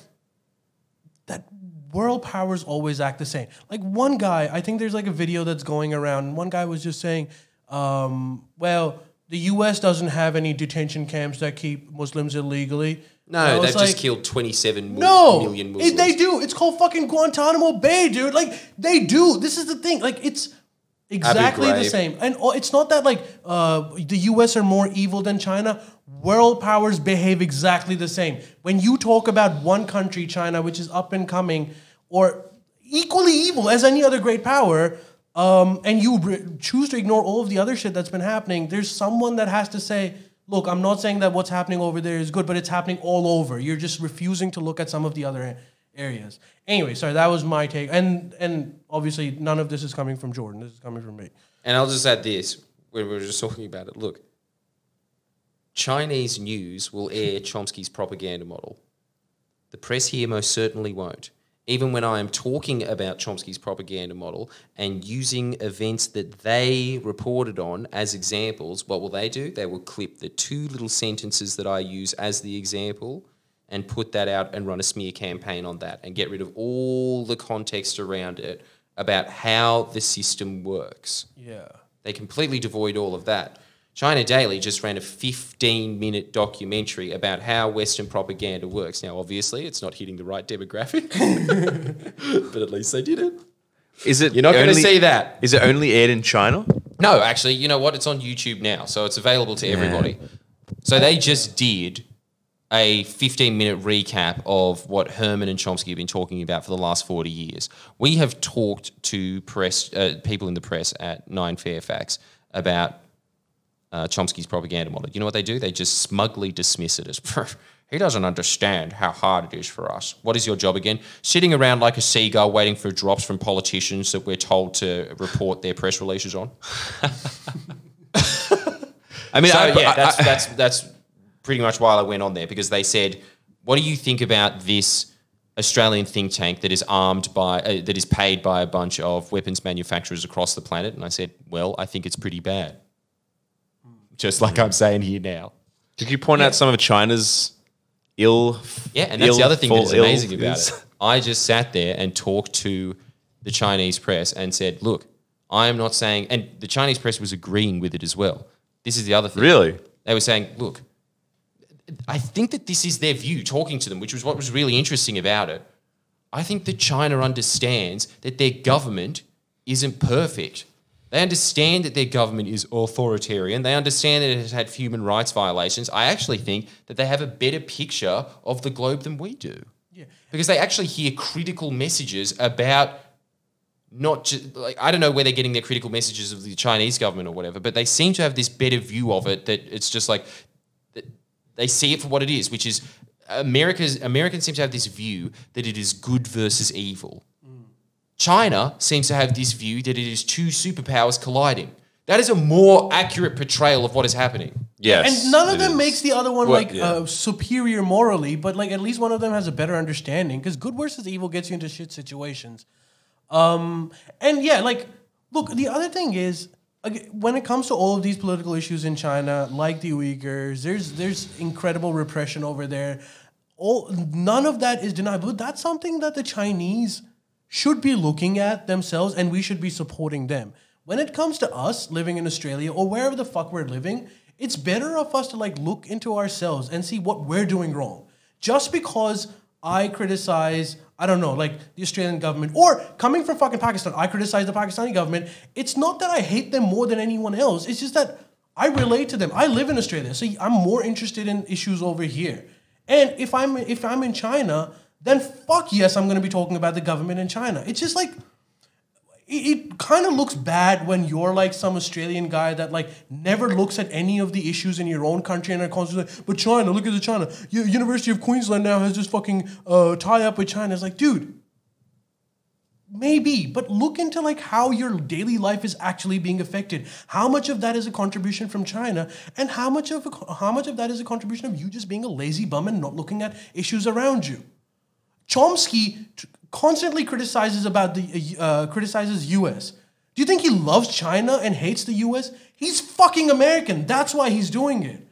that world powers always act the same. Like one guy, I think there's like a video that's going around. And one guy was just saying, um, "Well, the U.S. doesn't have any detention camps that keep Muslims illegally." No, they've just like, killed 27 no, million it- Muslims. they do. It's called fucking Guantanamo Bay, dude. Like they do. This is the thing. Like it's exactly the same. And oh, it's not that like uh, the U.S. are more evil than China. World powers behave exactly the same. When you talk about one country, China, which is up and coming, or equally evil as any other great power, um, and you re- choose to ignore all of the other shit that's been happening, there's someone that has to say, look, I'm not saying that what's happening over there is good, but it's happening all over. You're just refusing to look at some of the other areas. Anyway, sorry, that was my take. And and obviously none of this is coming from Jordan. This is coming from me. And I'll just add this we were just talking about it. Look, Chinese news will air Chomsky's propaganda model. The press here most certainly won't. Even when I am talking about Chomsky's propaganda model and using events that they reported on as examples, what will they do? They will clip the two little sentences that I use as the example and put that out and run a smear campaign on that and get rid of all the context around it about how the system works. Yeah. They completely devoid all of that. China Daily just ran a 15 minute documentary about how Western propaganda works. Now, obviously, it's not hitting the right demographic, but at least they did it. is it? You're not going to see that. Is it only aired in China? No, actually, you know what? It's on YouTube now, so it's available to everybody. So they just did a 15 minute recap of what Herman and Chomsky have been talking about for the last 40 years. We have talked to press uh, people in the press at Nine Fairfax about uh, Chomsky's propaganda model. You know what they do? They just smugly dismiss it as he doesn't understand how hard it is for us. What is your job again? Sitting around like a seagull waiting for drops from politicians that we're told to report their press releases on. I mean, So I, yeah, that's that's that's pretty much why I went on there because they said, "What do you think about this Australian think tank that is armed by uh, that is paid by a bunch of weapons manufacturers across the planet?" And I said, "Well, I think it's pretty bad." Just like I'm saying here now. Did you point out some of China's ill? Yeah, and that's the other thing that is amazing about is- it. I just sat there and talked to the Chinese press and said, "Look, I am not saying," and the Chinese press was agreeing with it as well. This is the other thing. Really? They were saying, "Look, I think that this is their view." Talking to them, which was what was really interesting about it. I think that China understands that their government isn't perfect. They understand that their government is authoritarian. They understand that it has had human rights violations. I actually think that they have a better picture of the globe than we do. Yeah. Because they actually hear critical messages about not just like I don't know where they're getting their critical messages of the Chinese government or whatever, but they seem to have this better view of it that it's just like they see it for what it is, which is America's Americans seem to have this view that it is good versus evil. China seems to have this view that it is two superpowers colliding. That is a more accurate portrayal of what is happening. Yes. And none of them is. makes the other one Well, like yeah. uh, superior morally, but like at least one of them has a better understanding because good versus evil gets you into shit situations. Um, and yeah, like, look, the other thing is, ag- when it comes to all of these political issues in China, like the Uyghurs, there's there's incredible repression over there. All none of that is denied, but that's something that the Chinese should be looking at themselves, and we should be supporting them. When it comes to us living in Australia or wherever the fuck we're living, it's better of us to like look into ourselves and see what we're doing wrong. Just because I criticize, I don't know, like the Australian government, or coming from fucking Pakistan, I criticize the Pakistani government. It's not that I hate them more than anyone else. It's just that I relate to them. I live in Australia, so I'm more interested in issues over here. And if I'm if I'm in China, then fuck yes, I'm going to be talking about the government in China. It's just like it, kind of looks bad when you're like some Australian guy that like never looks at any of the issues in your own country and are constantly like, but China, look at the China. University of Queensland now has this fucking uh, tie up with China. It's like, dude, Maybe, but look into like how your daily life is actually being affected. How much of that is a contribution from China, and how much of a, how much of that is a contribution of you just being a lazy bum and not looking at issues around you. Chomsky t- constantly criticizes about the uh, criticizes U.S. Do you think he loves China and hates the U.S.? He's fucking American. That's why he's doing it.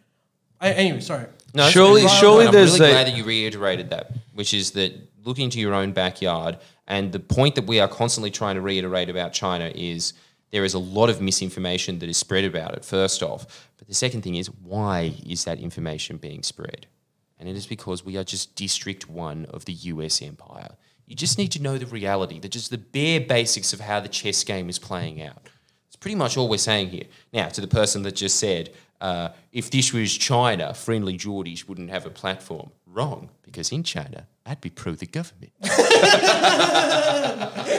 I, anyway, sorry. No, it's Surely- good. surely I'm there's really a- glad that you reiterated that, which is that looking to your own backyard. And the point that we are constantly trying to reiterate about China is there is a lot of misinformation that is spread about it, first off. But the second thing is, why is that information being spread? And it is because we are just District 1 of the US empire. You just need to know the reality, the, just the bare basics of how the chess game is playing out. It's pretty much all we're saying here. Now, to the person that just said, uh, if this was China, Friendlyjordies wouldn't have a platform. Wrong, because in China, I'd be pro the government.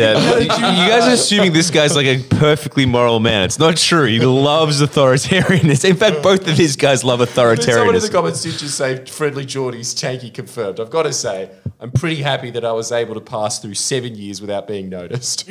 Yeah, you guys are assuming this guy's like a perfectly moral man. It's not true. He loves authoritarianism. In fact, both of these guys love authoritarianism. comments did just say friendly Geordies, tankie confirmed. I've got to say, I'm pretty happy that I was able to pass through seven years without being noticed.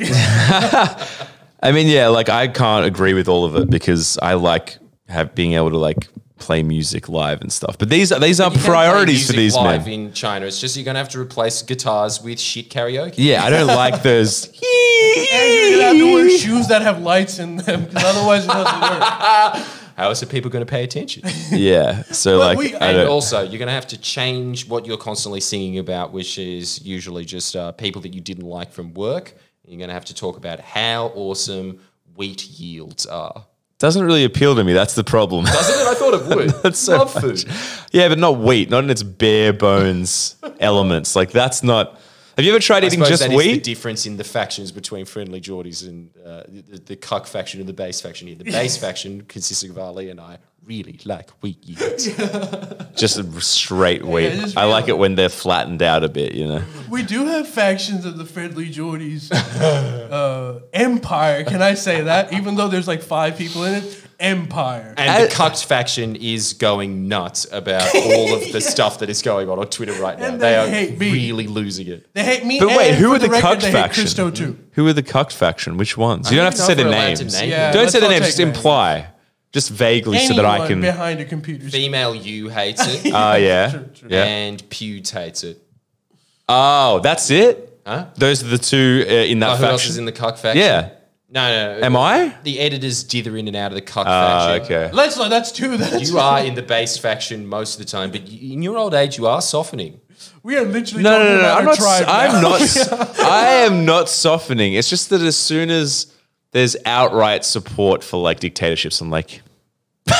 I mean, yeah, like I can't agree with all of it because I like have being able to like play music live and stuff. But these are these are You play priorities for music these live men. in China. It's just you're going to have to replace guitars with shit karaoke. Yeah, I don't like those. And you're gonna have to wear shoes that have lights in them, because otherwise it doesn't work. How else are people going to pay attention? Yeah, so like we- I and also, you're going to have to change what you're constantly singing about, which is usually just uh, people that you didn't like from work. You're going to have to talk about how awesome wheat yields are. Doesn't really appeal to me. That's the problem. Doesn't it? I thought it would. That's so Love much. food. Yeah, but not wheat, not in its bare bones elements. Like that's not. Have you ever tried I eating suppose just that is the difference in the factions between Friendlyjordies and uh, the, the cuck faction and the base faction here. The base faction, consisting of Ali and I, really like wheat yields. just a straight wheat. just I like it when they're flattened out a bit. You know. We do have factions of the Friendlyjordies uh, empire. Can I say that? Even though there's like five people in it, empire. And the cucked faction is going nuts about all of the stuff that is going on on Twitter right now. And they they are hate me. really losing it. They hate me. But wait, and who for are the, record, cucked they hate faction? Christo too. Who are the cucked faction? Which ones? You don't have to say the if we're allowed names. name Yeah, Don't let's say the not names. take Just names. imply, just vaguely, so that I Anyone can. behind a computer. Female you hates it, Oh yeah, yeah. and Pewds hates it. Oh, that's it. Huh? Those are the two uh, in that Oh, who else is faction. in the cuck faction? Yeah. No, no, no. Am I? The editors dither in and out of the cuck Ah, faction. okay. Let's not. That's two. That's You are in the base faction most of the time, but y- in your old age, you are softening. We are literally No, no, talking no, no. about I'm our not. tribe I'm now. not. I am not softening. It's just that as soon as there's outright support for like dictatorships, I'm like,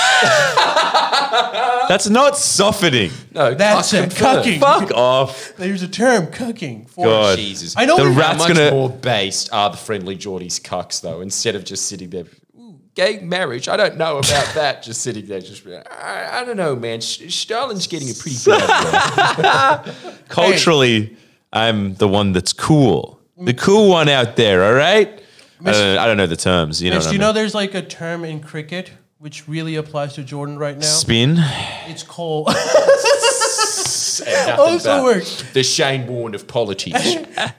that's not softening. No, That's it. confirmed. Cucking. Fuck off. There's a term, cooking. For God. Jesus. I know The we- rat- How Rat's much gonna- more based are the Friendlyjordies cucks, though, instead of just sitting there, "Ooh, gay marriage, I don't know about that, just sitting there, just, be like, I, I don't know, man. Sh- Stalin's getting a pretty bad rap." Culturally, I'm the one that's cool. Mm. The cool one out there, all right? I don't, I don't know the terms. You know Mitch, what I do you mean? know there's like a term in cricket which really applies to Jordan right now? Spin. It's called. And nothing oh, Also works. The Shane Warne of politics.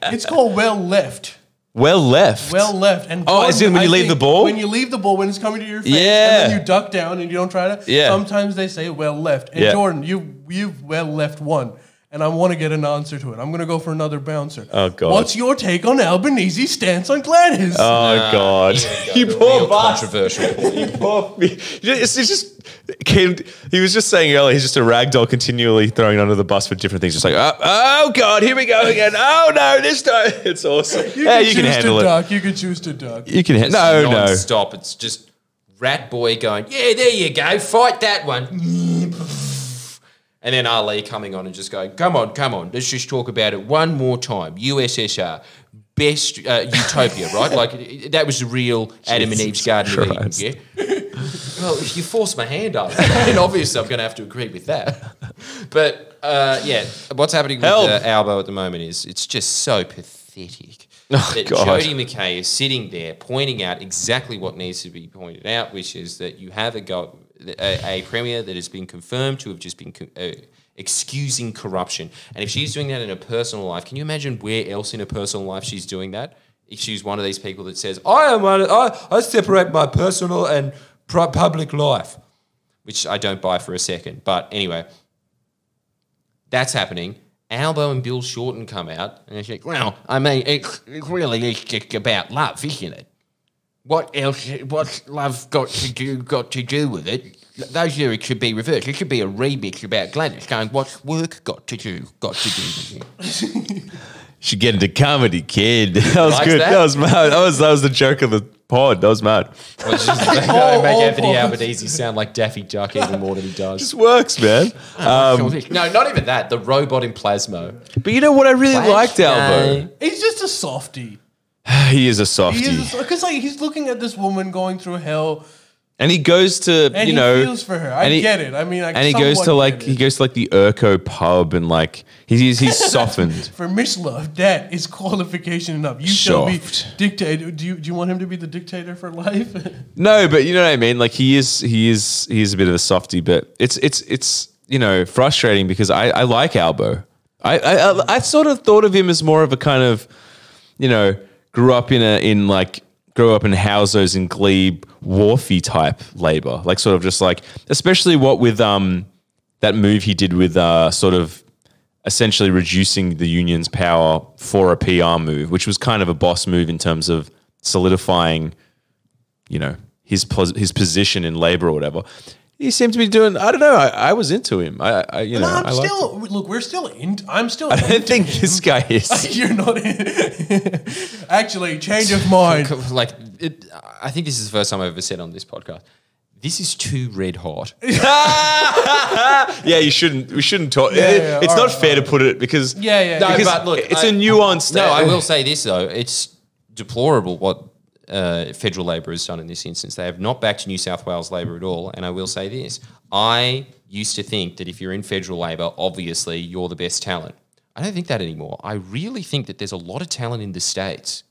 it's called well left. Well left. Well left. And Oh, as in when I you leave think the ball? When you leave the ball, when it's coming to your face, Yeah. and then you duck down and you don't try to. Yeah. Sometimes they say well left. And Yeah. Jordan, you you've well left one. And I want to get an answer to it. I'm going to go for another bouncer. Oh, God. What's your take on Albanese's stance on Gladys? Oh God! you Real poor bastard. controversial. You poor. It's, it's just. Came, he was just saying earlier. He's just a ragdoll, continually throwing under the bus for different things. Just like, oh, oh God, here we go again. Oh no, this time it's awesome. you yeah, can you choose can handle to it. Uh, duck. You can choose to duck. You can. Ha- no, no. Stop. It's just Rat Boy going, yeah, there you go, fight that one. And then Ali coming on and just going, come on, come on, let's just talk about it one more time. USSR, best uh, utopia, right? Like that was the real Adam and Eve's Garden of Eden. Yeah. well, if you force my hand up, then obviously I'm going to have to agree with that. But uh, yeah, what's happening with Help. uh, Albo at the moment is it's just so pathetic. Oh, that God. Jodi McKay is sitting there pointing out exactly what needs to be pointed out, which is that you have a, go- a, a premier that has been confirmed to have just been co- uh, excusing corruption. And if she's doing that in her personal life, can you imagine where else in her personal life she's doing that? If she's one of these people that says, "I am, one, I, I separate my personal and pu- public life," which I don't buy for a second. But anyway, that's happening. Albo and Bill Shorten come out, and they're like, "Well, I mean, it, it really is just about love, isn't it? What else? What's love got to do? Got to do with it? Those lyrics should be reversed. It should be a remix about Gladys going, "What's work got to do? Got to do with it?" Should get into comedy, kid. That was Likes good. that? That? was mad. That was that was the joke of the pod. That was mad. Well, it's just make Oh, oh, Anthony oh. Albanese sound like Daffy Duck even more than he does. This works, man. Um, no, not even that. The robot in Plasmo. but you know what I really liked, Albo. He's just a softie. He is a softie, because like he's looking at this woman going through hell, and he goes to and you he know, feels for her. I he- get it. I mean, I and he goes to like he goes to like the Urco pub, and like he's he's, he's softened. for Mislav, that is qualification enough. You shall be Soft. dictator. Do you do you want him to be the dictator for life? No, but you know what I mean. Like he is, he is, he is a bit of a softie. But it's, it's, it's you know frustrating because I, I like Albo. I, I, I, I sort of thought of him as more of a kind of, you know, grew up in a in like grew up in Housos and Glebe wharfy type labor, like sort of just like, especially what with um that move he did with uh sort of essentially reducing the union's power for a PR move, which was kind of a boss move in terms of solidifying you know his pos- his position in labor or whatever. He seemed to be doing. I don't know. I, I was into him. I, I you know. No, I'm I liked still look. We're still in. I'm still. I don't think this guy is. you're not. In. Actually, change of mind. Like, it, I think this is the first time I've ever said on this podcast. This is too red hot. yeah, you shouldn't. We shouldn't talk. Yeah, it- yeah, it's not right, fair to put it because Yeah, yeah. No, yeah. because but look, it's I- a nuanced. No, I will say this though: it's deplorable what uh, federal Labor has done in this instance. They have not backed New South Wales Labor at all. And I will say this: I used to think that if you're in federal Labor, obviously you're the best talent. I don't think that anymore. I really think that there's a lot of talent in the states.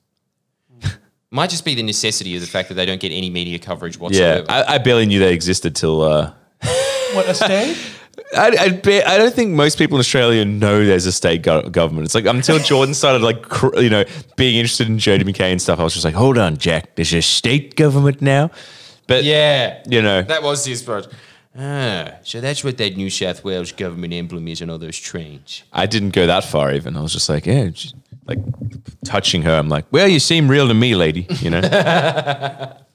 Might just be the necessity of the fact that they don't get any media coverage Yeah, whatsoever. I, I barely knew they existed till. Uh, what a state? I, I, be, I don't think most people in Australia know there's a state go- government. It's like until Jordan started like cr- you know being interested in Jodi McKay and stuff, I was just like, hold on, Jack, there's a state government now. But yeah, you know, that was his part. Ah, so that's what that New South Wales government emblem is on all those trains. I didn't go that far even. I was just like, yeah, just, like touching her. I'm like, well, you seem real to me, lady. You know.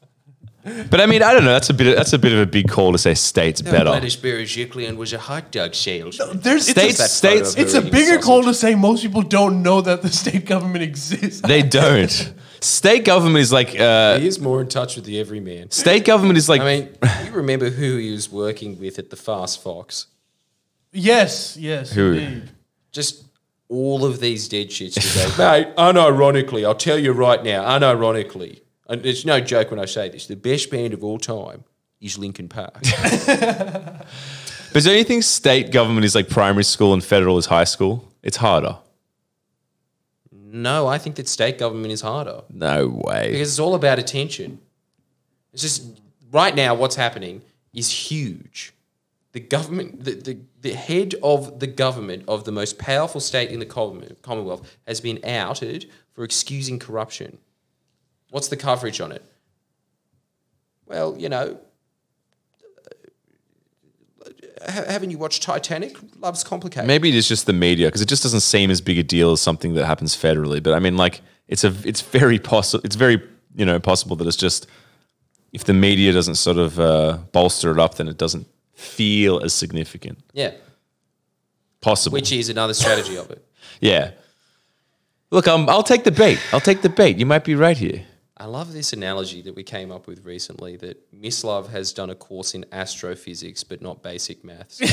but I mean, I don't know. That's a bit. Of, that's a bit of a big call to say states better. Gladys Berejiklian was a hot dog salesman. There's States- that states- photo It's a bigger call to say most people don't know that the state government exists. They don't. State government is like. Uh, He is more in touch with the everyman. state government is like. I mean, you remember who he was working with at the Fast Fox? yes, yes. Who? Indeed. Just all of these dead shits today. Mate, unironically, I'll tell you right now, unironically, and it's no joke when I say this, the best band of all time is Linkin Park. But is there anything state government is like primary school and federal is high school? It's harder. no, I think that state government is harder. No way. because it's all about attention. It's just right now what's happening is huge. The government, the, the, the head of the government of the most powerful state in the Commonwealth has been outed for excusing corruption. What's the coverage on it? Well, you know, ha- haven't you watched Titanic? Love's complicated. Maybe it is just the media because it just doesn't seem as big a deal as something that happens federally. But I mean, like, it's a, it's very possible. It's very, you know, possible that it's just if the media doesn't sort of uh, bolster it up, then it doesn't feel as significant. Yeah, Possible. which is another strategy of it. yeah. Look, um, I'll take the bait. I'll take the bait. You might be right here. I love this analogy that we came up with recently that Mislav has done a course in astrophysics but not basic maths.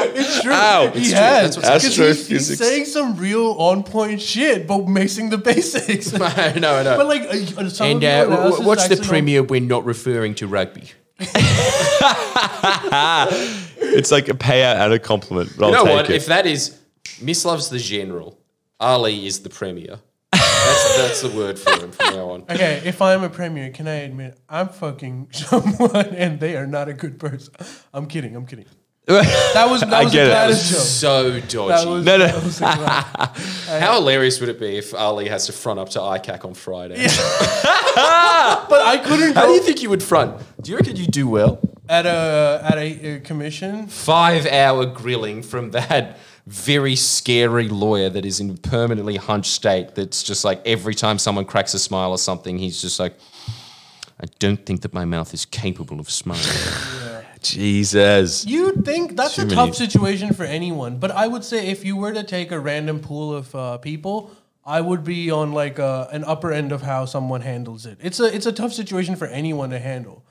It's true. Ow, he it's true. has. That's what's 'Cause he's, he's saying some real on point shit, but missing the basics. no, I know. But like, uh, uh, some And of uh, w- what's the actually don't- premier when not referring to rugby? It's like a payout and a compliment. But I'll You know take what? it. If that is Mislav's the general, Ali is the premier. That's, that's the word for him from now on. Okay, if I'm a premier, can I admit I'm fucking someone and they are not a good person? I'm kidding. I'm kidding. That was that I was get a it. Gladys joke. So That dodgy. was, No, no. that was a Gladys. How hilarious would it be if Ali has to front up to ICAC on Friday? But I couldn't How do go you think you would front? Do you reckon you do well? at a at a, uh commission. Five hour grilling from that very scary lawyer that is in permanently hunched state. That's just like every time someone cracks a smile or something, he's just like, I don't think that my mouth is capable of smiling. Jesus. You'd think that's Too a many- tough situation for anyone, but I would say if you were to take a random pool of uh, people, I would be on like uh, an upper end of how someone handles it. It's a it's a tough situation for anyone to handle,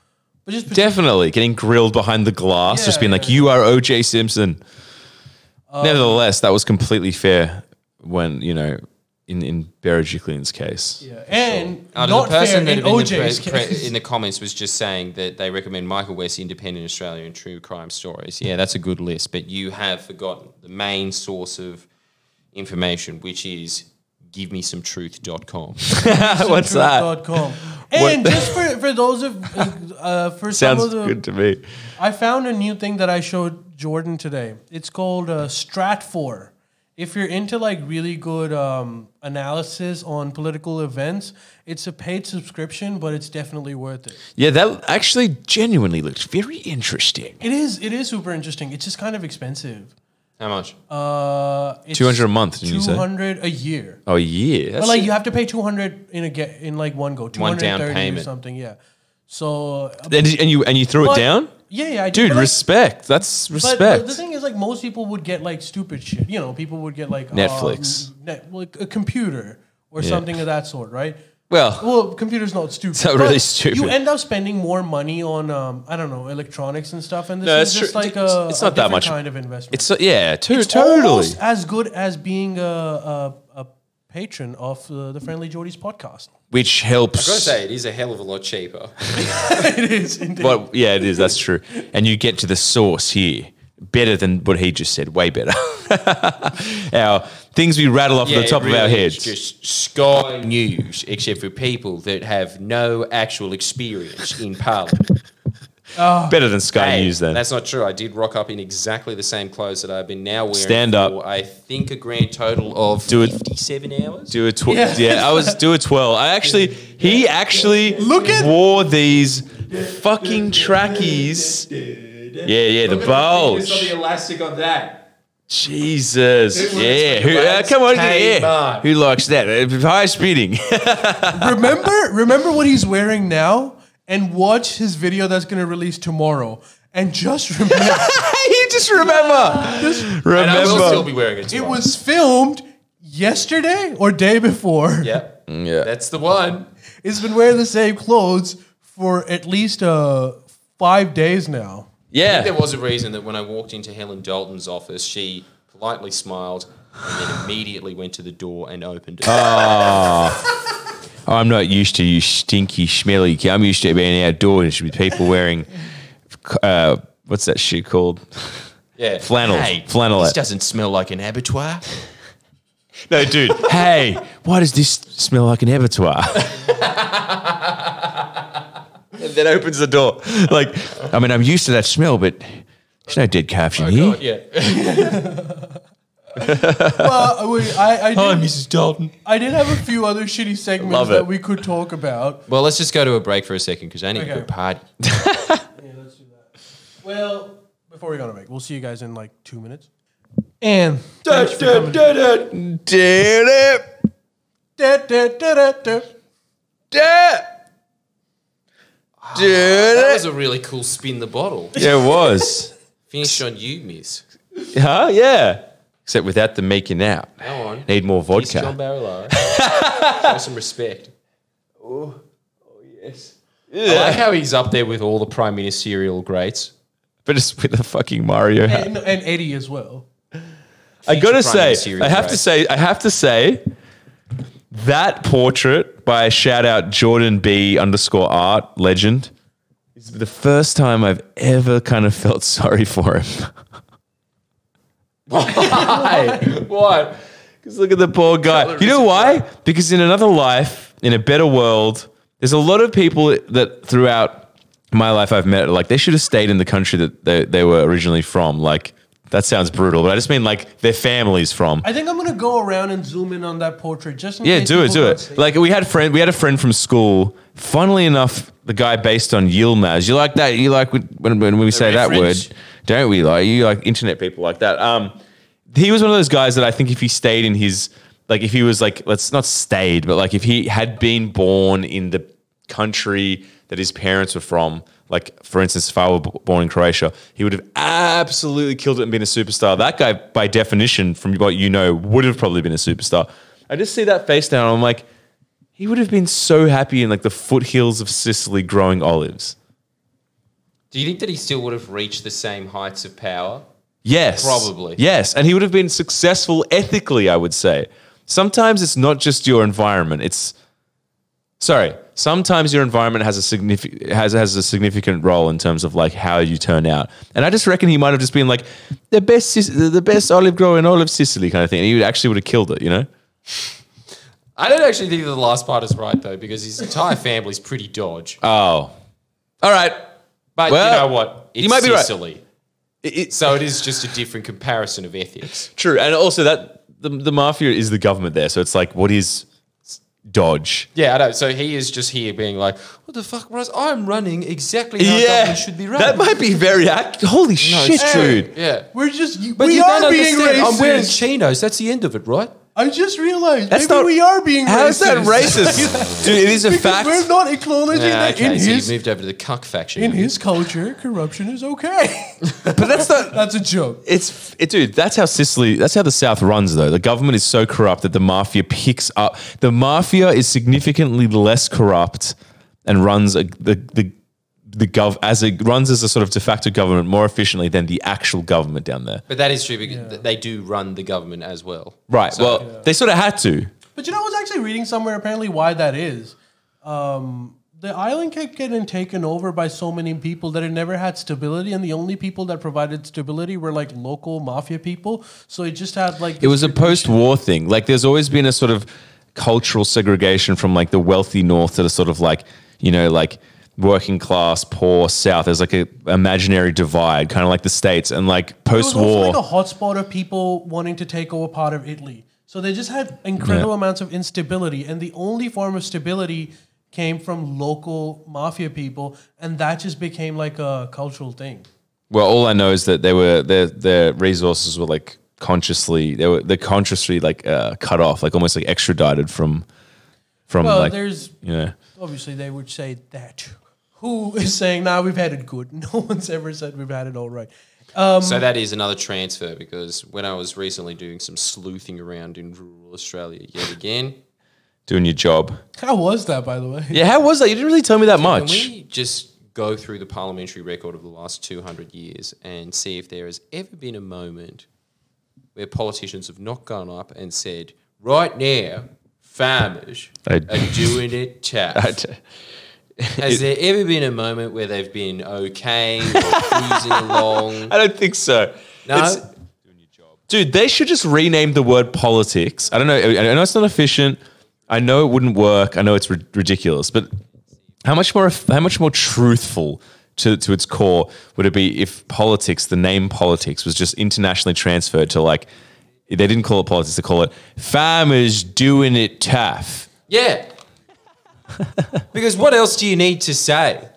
but just Definitely getting grilled behind the glass, just being yeah, like, "You are OJ Simpson." Nevertheless, that was completely fair when you know in in Berejiklian's case. yeah. and Uh, not the fair person that in in the, OJ's pre- pre- case. in the comments was just saying that they recommend Michael West Independent Australia and True Crime Stories. Yeah, that's a good list, but you have forgotten the main source of information, which is givemesomtruth.com. What's that? Truth.com. And just for, for those of uh, for some of the good to me. I found a new thing that I showed Jordan today. It's called uh, Stratfor. If you're into like really good um, analysis on political events, it's a paid subscription, but it's definitely worth it. Yeah, that actually genuinely looks very interesting. It is. It is super interesting. It's just kind of expensive. How much? Uh, 200 a month, didn't you say? Two hundred a year. Oh yeah, that's But like you have to pay two hundred in a get in like one go. Two One hundred down thirty or payment. something. Yeah. So. uh, and, and you and you threw but- it down, Yeah, yeah. I did, dude. but, like, respect. That's But, respect. but the thing is, like, most people would get like stupid shit. You know, people would get like Netflix. um, net, like a computer or something of that sort, right? Well, Well, computer's not stupid. It's not but really stupid. You end up spending more money on, um, I don't know, electronics and stuff, and this No, is it's just true. like a, it's a that much. kind of investment. it's yeah, to, It's totally. almost as good as being a, a, a patron of uh, the Friendlyjordies podcast. Which I gotta helps. say, it is a hell of a lot cheaper. it is indeed. But yeah, it is. That's true. And you get to the source here. Better than what he just said. Way better. our things we rattle off Yeah, the top it of our heads. Just Sky News, except for people that have no actual experience in Parliament. Oh. better than Sky Hey, News then. That's not true. I did rock up in exactly the same clothes that I've been now wearing Stand up. for, I think, a grand total of Do it. 57 hours. Do a tw- Yeah. yeah. I was do a twirl. I actually he actually Look at- wore these fucking trackies. Yeah, yeah, the bulge. on the elastic on that. Jesus. works Yeah. for Who, uh, come on, Hey, yeah. man. Who likes that? Uh, High speeding. remember remember what he's wearing now and watch his video that's going to release tomorrow and just remember you just remember. And I will still Remember. be wearing it it tomorrow. was filmed yesterday or day before Yep. Yeah. That's the one. he's been wearing the same clothes for at least uh five days now Yeah. There was a reason that when I walked into Helen Dalton's office, she politely smiled and then immediately went to the door and opened it. Oh, I'm not used to you stinky, smelly. I'm used to being outdoors with people wearing, uh, what's that shit called? yeah. Flannel. Hey, Flannelette. This doesn't smell like an abattoir. No, dude. hey, why does this smell like an abattoir? and then opens the door. Like, I mean, I'm used to that smell, but there's no dead calves in oh, here. God, yeah. well wait, I, I, did, Mrs. Dalton. I did have a few other shitty segments Love that we could talk about Well, let's just go to a break for a second because I need Okay. to go party. yeah let's do that well before we go to a break we'll see you guys in like two minutes and thanks for coming. Damn it. Da, da, da, da, da. Damn. That was a really cool spin the bottle. Yeah, it was. Finished on you, miss. huh? Yeah. Except without the making out. Go on. Need more Kiss John vodka. Barilaro. Show some respect. Oh. Oh yes. I like how he's up there with all the prime ministerial greats. But it's with a fucking Mario hat. and, and Eddie as well I gotta Prime say, Ministerial I have to great. say, I have to say, that portrait by shout out Jordan B underscore art legend is the first time I've ever kind of felt sorry for him. Why? why? Because look at the poor guy. You know why? Because in another life, in a better world, there's a lot of people that throughout my life I've met like they should have stayed in the country that they, they were originally from. Like that sounds brutal, but I just mean like their families from. I think I'm gonna go around and zoom in on that portrait just in Yeah, case do it, people do don't it. see Like we had a friend, we had a friend from school. Funnily enough, the guy based on Yilmaz. You like that? You like when, when we say that word, don't we? Like you like internet people like that. Um, he was one of those guys that I think if he stayed in his like if he was like let's not stayed, but like if he had been born in the country that his parents were from, like for instance, if I were born in Croatia, he would have absolutely killed it and been a superstar. That guy, by definition, from what you know, would have probably been a superstar. I just see that face down. I'm like, he would have been so happy in like the foothills of Sicily growing olives. Do you think that he still would have reached the same heights of power? Yes. Probably. Yes. And he would have been successful ethically, I would say. Sometimes it's not just your environment. It's sorry. Sometimes your environment has a significant has has a significant role in terms of like how you turn out. And I just reckon he might have just been like the best the best olive grower in all of Sicily kind of thing. And he actually would have killed it, you know? I don't actually think that the last part is right though, because his entire family's pretty dodge. Oh. All right. But well, you know what? It's you might be right. Sicily. It- So it is just a different comparison of ethics. true. And also that the, the mafia is the government there. So it's like what is Dodge? Yeah, I know. So he is just here being like, "What the fuck, Russ? I'm running exactly how government should be run." That might be very ac- Holy shit, dude. Yeah, We're just you, but we you are don't being understand. racist. I'm wearing chinos. That's the end of it, right? I just realized That's maybe not- we are being How racist. is that racist? Dude, it is a because fact. we're not acknowledging Yeah, that okay, in so his you moved over to the cuck faction. in his culture, corruption is okay. But that's not. That's a joke. It's it, dude. That's how Sicily. That's how the South runs, though. The government is so corrupt that the mafia picks up. The mafia is significantly less corrupt and runs a, the the the gov as it runs as a sort of de facto government more efficiently than the actual government down there. But that is true because th- they do run the government as well. Right. So- well, they sort of had to. But you know, I was actually reading somewhere apparently why that is. Um, the island kept getting taken over by so many people that it never had stability, and the only people that provided stability were like local mafia people. So it just had like It was a post-war thing. Like there's always been a sort of cultural segregation from like the wealthy north to the sort of like you know like working class poor south. There's like a imaginary divide, kind of like the states, and like It was post-war. like a hotspot of people wanting to take over part of Italy. So they just had incredible Yeah. amounts of instability, and the only form of stability came from local mafia people, and that just became like a cultural thing. Well, all I know is that they were their their resources were like consciously they were they're consciously like uh, cut off, like almost like extradited from from Well, like there's you know. obviously they would say that. Who is saying, "Nah, we've had it good"? No one's ever said we've had it all right. Um, so that is another transfer because when I was recently doing some sleuthing around in rural Australia yet again, doing your job. How was that, by the way? Yeah, how was that? You didn't really tell me that can much. we just go through the parliamentary record of the last 200 years and see if there has ever been a moment where politicians have not gone up and said, right now, farmers are doing it tough. Has there ever been a moment where they've been okay or cruising along? I don't think so. No? It's- dude, they should just rename the word politics. I don't know. I know it's not efficient. I know it wouldn't work. I know it's ri- ridiculous. But how much more? How much more truthful to to its core would it be if politics, the name politics, was just internationally transferred to like they didn't call it politics. They call it farmers doing it tough. Yeah. because what else do you need to say?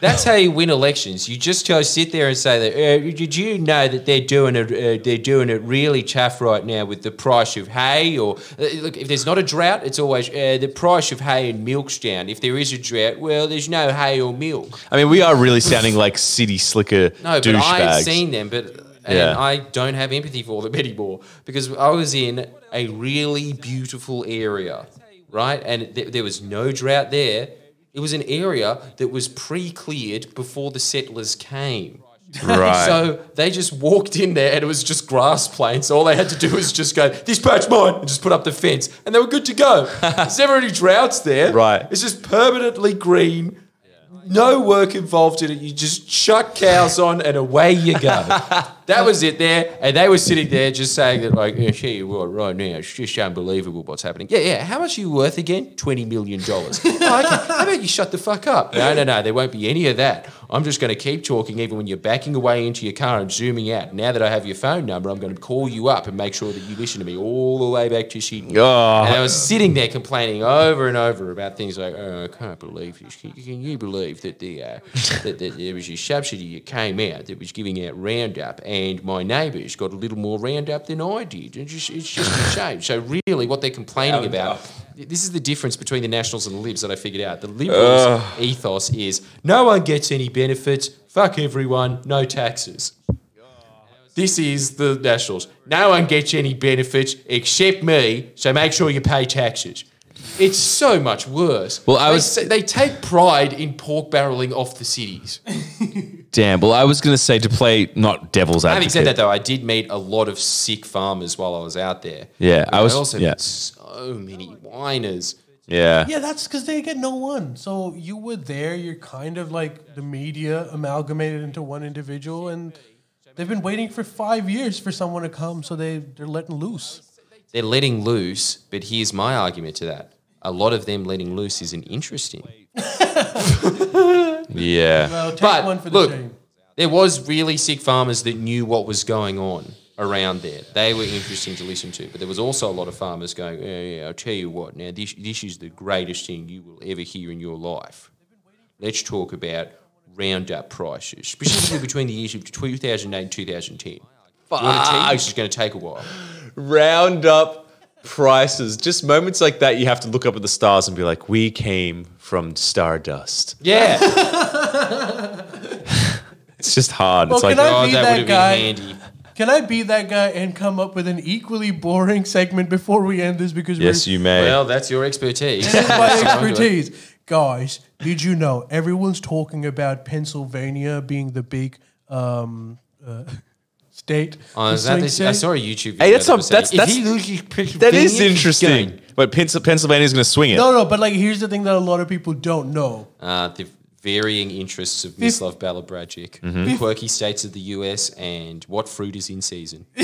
That's how you win elections. You just go sit there and say that. Uh, did you know that they're doing it? Uh, they're doing it really tough right now with the price of hay. Or uh, look, if there's not a drought, it's always uh, the price of hay and milk's down. If there is a drought, well, there's no hay or milk. I mean, we are really sounding like city slicker No, but I've seen them, but and Yeah. I don't have empathy for them anymore because I was in a really beautiful area, right? And th- there was no drought there. It was an area that was pre-cleared before the settlers came. Right. So they just walked in there and it was just grass plains. All they had to do was just go, this patch mine, and just put up the fence. And they were good to go. There's never any droughts there. Right. It's just permanently green. No work involved in it. You just chuck cows on and away you go. That was it there. And they were sitting there just saying that, like, yeah, you are right now, it's just unbelievable what's happening. Yeah, yeah. How much are you worth again? $20 million. oh, okay. How about you shut the fuck up? No, no, no. There won't be any of that. I'm just going to keep talking even when you're backing away into your car and zooming out. Now that I have your phone number, I'm going to call you up and make sure that you listen to me all the way back to Sydney. Oh. And I was sitting there complaining over and over about things like, oh, I can't believe this. Can, can you believe that, the, uh, that, that there was a subsidy that came out that was giving out Roundup and my neighbours got a little more Roundup than I did? And just, it's just a shame. So, really, what they're complaining about, this is the difference between the Nationals and the Libs that I figured out. The Liberals' ethos is no one gets any benefits, fuck everyone, no taxes. This is the Nationals. No one gets any benefits except me, so make sure you pay taxes. It's so much worse. Well, I They was- say- they take pride in pork barreling off the cities. Damn. Well, I was going to say to play not devil's advocate. Having said that, though, I did meet a lot of sick farmers while I was out there. Yeah, But I was- also yeah. met so many whiners. Yeah. Yeah, that's because they get no one. So you were there. You're kind of like the media amalgamated into one individual, and they've been waiting for five years for someone to come. So they they're letting loose. They're letting loose, but here's my argument to that. A lot of them letting loose isn't interesting. Yeah. Well, take But one for the look, team. there was really sick farmers that knew what was going on around there. They were interesting to listen to. But there was also a lot of farmers going, yeah, yeah, I'll tell you what, now this, this is the greatest thing you will ever hear in your life. Let's talk about Roundup prices, specifically between the years of 2008 and 2010. You want to tell this is going to take a while. Round up prices. Just moments like that, you have to look up at the stars and be like, "We came from stardust." Yeah. It's just hard. Well, it's like, can I oh, be that that would have guy? been handy. Can I be that guy and come up with an equally boring segment before we end this? Because yes, we're, you may. Well, that's your expertise. This is my So I'm doing- expertise. Guys, did you know everyone's talking about Pennsylvania being the big um, uh, state? Oh, is that swing this, I saw a YouTube video. Hey, that's that not- was that's- if that's- he loses that Pennsylvania, is interesting. going. But Pens- Pennsylvania's going to swing it. No, no, but like here's the thing that a lot of people don't know. Uh, the varying interests of Mislav Balabrajic, Mm-hmm. the quirky states of the US, and what fruit is in season.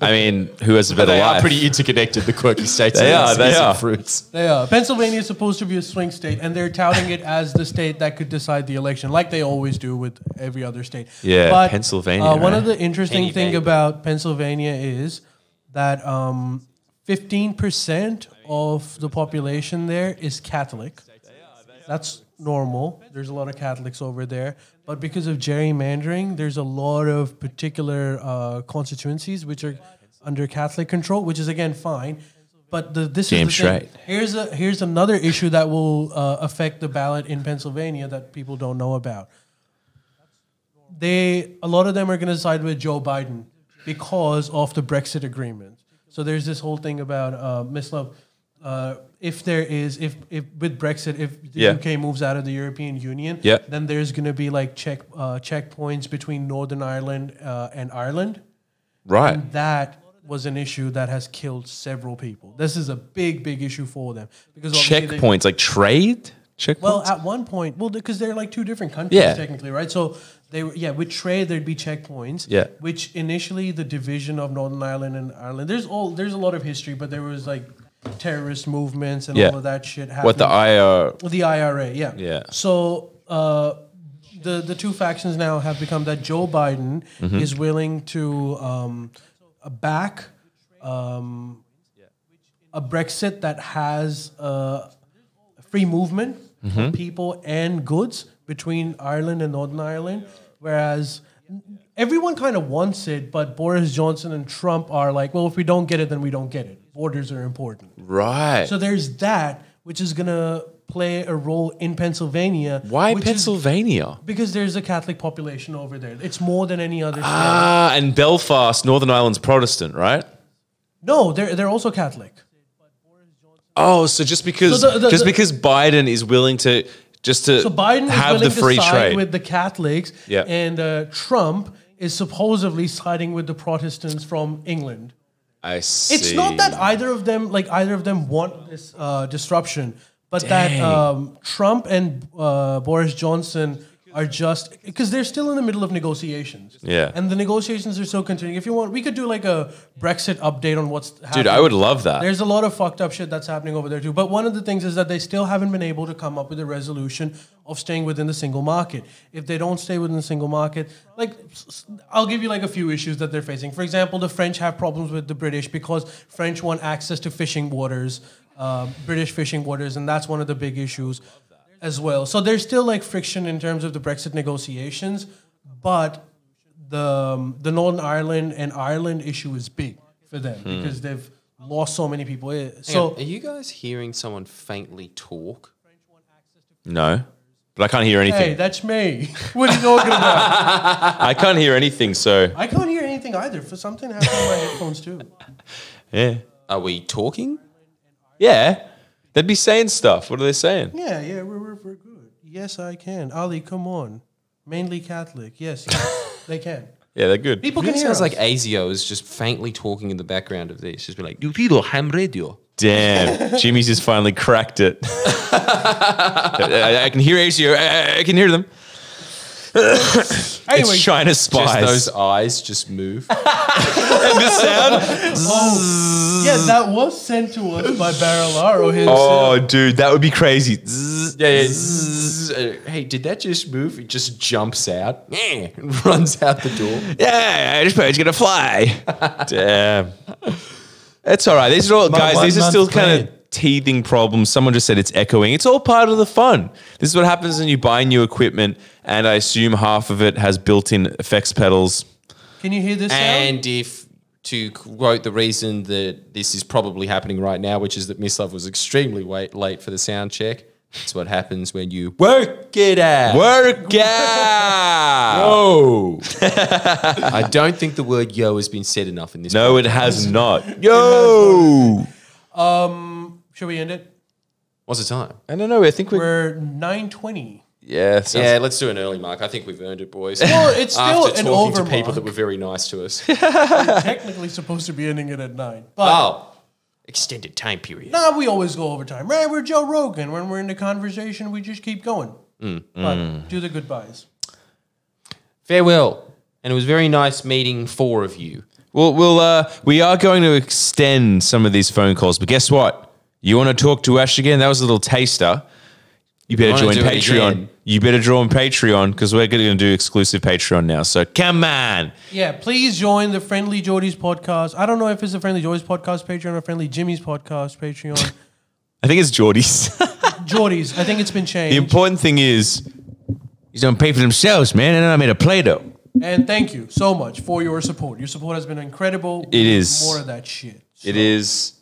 I mean, who has a better life? Pretty interconnected, the quirky states They are, they are. fruits. They are. Pennsylvania is supposed to be a swing state, and they're touting it as the state that could decide the election, like they always do with every other state. Yeah, Pennsylvania, Uh, one right? of the interesting Penny thing baby. about Pennsylvania is that um, 15% of the population there is Catholic. That's normal. There's a lot of Catholics over there. But because of gerrymandering, there's a lot of particular uh, constituencies which are under Catholic control, which is again fine. But the, this Damn is the thing. straight. Here's a here's another issue that will uh, affect the ballot in Pennsylvania that people don't know about. They a lot of them are going to side with Joe Biden because of the Brexit agreement. So there's this whole thing about uh, Mislav. Uh, if there is, if, if with Brexit, if the Yeah. UK moves out of the European Union, Yeah. then there's going to be like check uh, checkpoints between Northern Ireland uh, and Ireland. right. And that was an issue that has killed several people. This is a big, big issue for them because they- Checkpoints, like trade checkpoints. well, at one point, well, because they're like two different countries Yeah. technically, right? So they were, yeah, with trade there'd be checkpoints. Yeah. Which initially the division of Northern Ireland and Ireland, there's all there's a lot of history, but there was like terrorist movements and Yeah. all of that shit happening. what the IR? With the IRA, yeah. Yeah. So uh, the the two factions now have become that Joe Biden Mm-hmm. is willing to um, back um, a Brexit that has uh, free movement Mm-hmm. of people and goods between Ireland and Northern Ireland, whereas everyone kind of wants it, but Boris Johnson and Trump are like, well, if we don't get it, then we don't get it. Borders are important. Right. So there's that, which is gonna play a role in Pennsylvania. Why which is- Pennsylvania? because there's a Catholic population over there. It's more than any other state. Ah, and Belfast, Northern Ireland's Protestant, right? no, they're they're also Catholic. Oh, so just because So the- the- just the- because Biden is willing to just to So Biden have is the willing free to trade. with the Catholics, Yeah. and uh, Trump is supposedly siding with the Protestants from England. I see. It's not that either of them like either of them want this uh, disruption, but that um, Trump and uh, Boris Johnson are just because they're still in the middle of negotiations. Yeah. and the negotiations are still continuing. If you want, we could do like a Brexit update on what's happening. Dude, I would love that. There's a lot of fucked up shit that's happening over there too. But one of the things is that they still haven't been able to come up with a resolution of staying within the single market. If they don't stay within the single market, like I'll give you like a few issues that they're facing. For example, the French have problems with the British because French want access to fishing waters, uh, British fishing waters, and that's one of the big issues as well. So there's still like friction in terms of the Brexit negotiations, but the um, the Northern Ireland and Ireland issue is big for them Hmm. because they've lost so many people. So, So are you guys hearing someone faintly talk? no, but I can't hear anything. hey, that's me. what are you talking about? I can't hear anything. So I can't hear anything either. For something happened on my headphones too. yeah, Are we talking? yeah, they'd be saying stuff. What are they saying? Yeah, yeah, we're, we're, we're good. Yes, I can. Ali, come on. Mainly Catholic. Yes, yes they can. Yeah, they're good. People It can hear sounds us. like ASIO is just faintly talking in the background of this. Just be like, Duvido ham radio. Damn, Jimmy's just finally cracked it. I, I can hear ASIO. I, I can hear them. Anyway, it's China Just spies. those eyes just move. and the sound. yeah, that was sent to us by Barilaro himself. Oh, dude, that would be crazy. Yeah, yeah. zzz. Uh, hey, did that just move? It just jumps out, yeah, and runs out the door. Yeah, I this bird's gonna fly. Damn. It's all right. These are all My guys. These are still kind of teething problems. Someone just said it's echoing. It's all part of the fun. This is what happens when you buy new equipment, and I assume half of it has built-in effects pedals. Can you hear this sound? And if to quote the reason that this is probably happening right now, which is that Mislav was extremely wait, late for the sound check. It's what happens when you work it out. Work out. Oh, I don't think the word "yo" has been said enough in this. No, it has not. Yo. Um, Should we end it? What's the time? I don't know. I think we're. We're 920. Yeah. sounds- Yeah, let's do an early mark. I think we've earned it, boys. Well, it's still After an talking over to people mark. that were very nice to us. technically supposed to be ending it at 9. But oh, extended time period. Nah, we always go overtime. Right? We're Joe Rogan. When we're in the conversation, we just keep going. Mm. But do the goodbyes. Farewell. And it was very nice meeting four of you. We'll, we'll, uh, we are going to extend some of these phone calls, but guess what? You want to talk to Ash again? That was a little taster. You better join Patreon. You better join Patreon because we're going to do exclusive Patreon now. So come on. Yeah, please join the Friendlyjordies podcast. I don't know if it's the Friendlyjordies podcast Patreon or Friendly Jimmy's podcast Patreon. I think it's Geordie's. Jordy's. I think it's been changed. the important thing is, he's don't pay for themselves, man. And I made a Play-Doh. and thank you so much for your support. Your support has been incredible. It is. More of that shit. It is.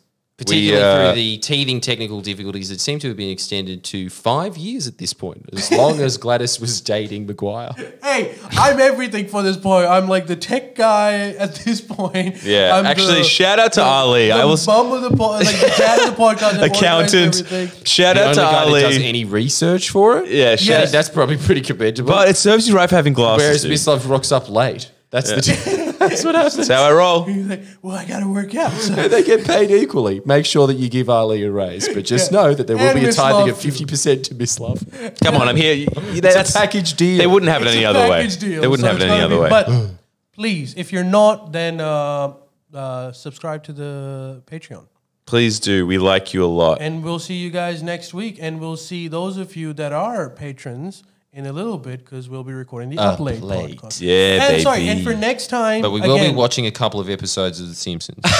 Particularly we, uh, through the teething technical difficulties that seem to have been extended to five years at this point, as long as Gladys was dating Maguire. Hey, I'm everything for this point. I'm like the tech guy at this point. Yeah, I'm actually, the- shout out to Ali. The I was bum of the po- like the dad of the podcast, accountant. everything. Shout The out only to guy that does Ali. any research for it. Yeah, I shout think that's probably pretty commendable. But it serves you right for having glasses. Whereas. Mislav rocks up late. That's the that's what happens. That's how I roll. He's like, well, I gotta work out. So they get paid equally. Make sure that you give Ali a raise, but just Yeah. know that there will And be a Miss tithing Love of fifty percent to Mislav. Come on, I'm here. You- It's That's a package deal. They wouldn't have it It's any a other way. package deal, They wouldn't so have it it's any gotta other be- way. But please, if you're not, then uh, uh, subscribe to the Patreon. Please do. We like you a lot. And we'll see you guys next week. And we'll see those of you that are patrons in a little bit because we'll be recording the Up Up Late Late. podcast. Yeah, and sorry, and for next time, But we will again, be watching a couple of episodes of The Simpsons.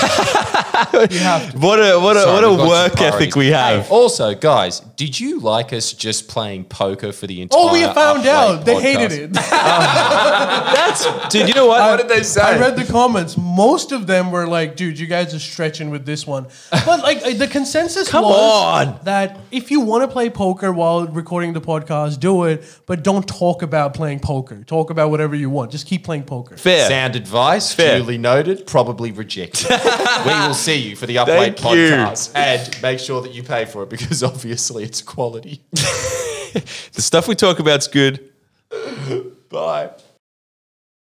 You have to. What a what a Sorry, what a we've got some work priorities. ethic we have. Hey, also, guys, did you like us just playing poker for the entire? Oh, we found Up out they podcast? hated it. That's dude. You know what? I- what did they say? I read the comments. Most of them were like, "Dude, you guys are stretching with this one." But like uh, the consensus Come was on. that if you want to play poker while recording the podcast, do it. But don't talk about playing poker. Talk about whatever you want. Just keep playing poker. Fair. Sound advice, Fair. duly noted, probably rejected. we will see you for the Up Late Thank you. podcast. And make sure that you pay for it because obviously it's quality. The stuff we talk about's good. Bye.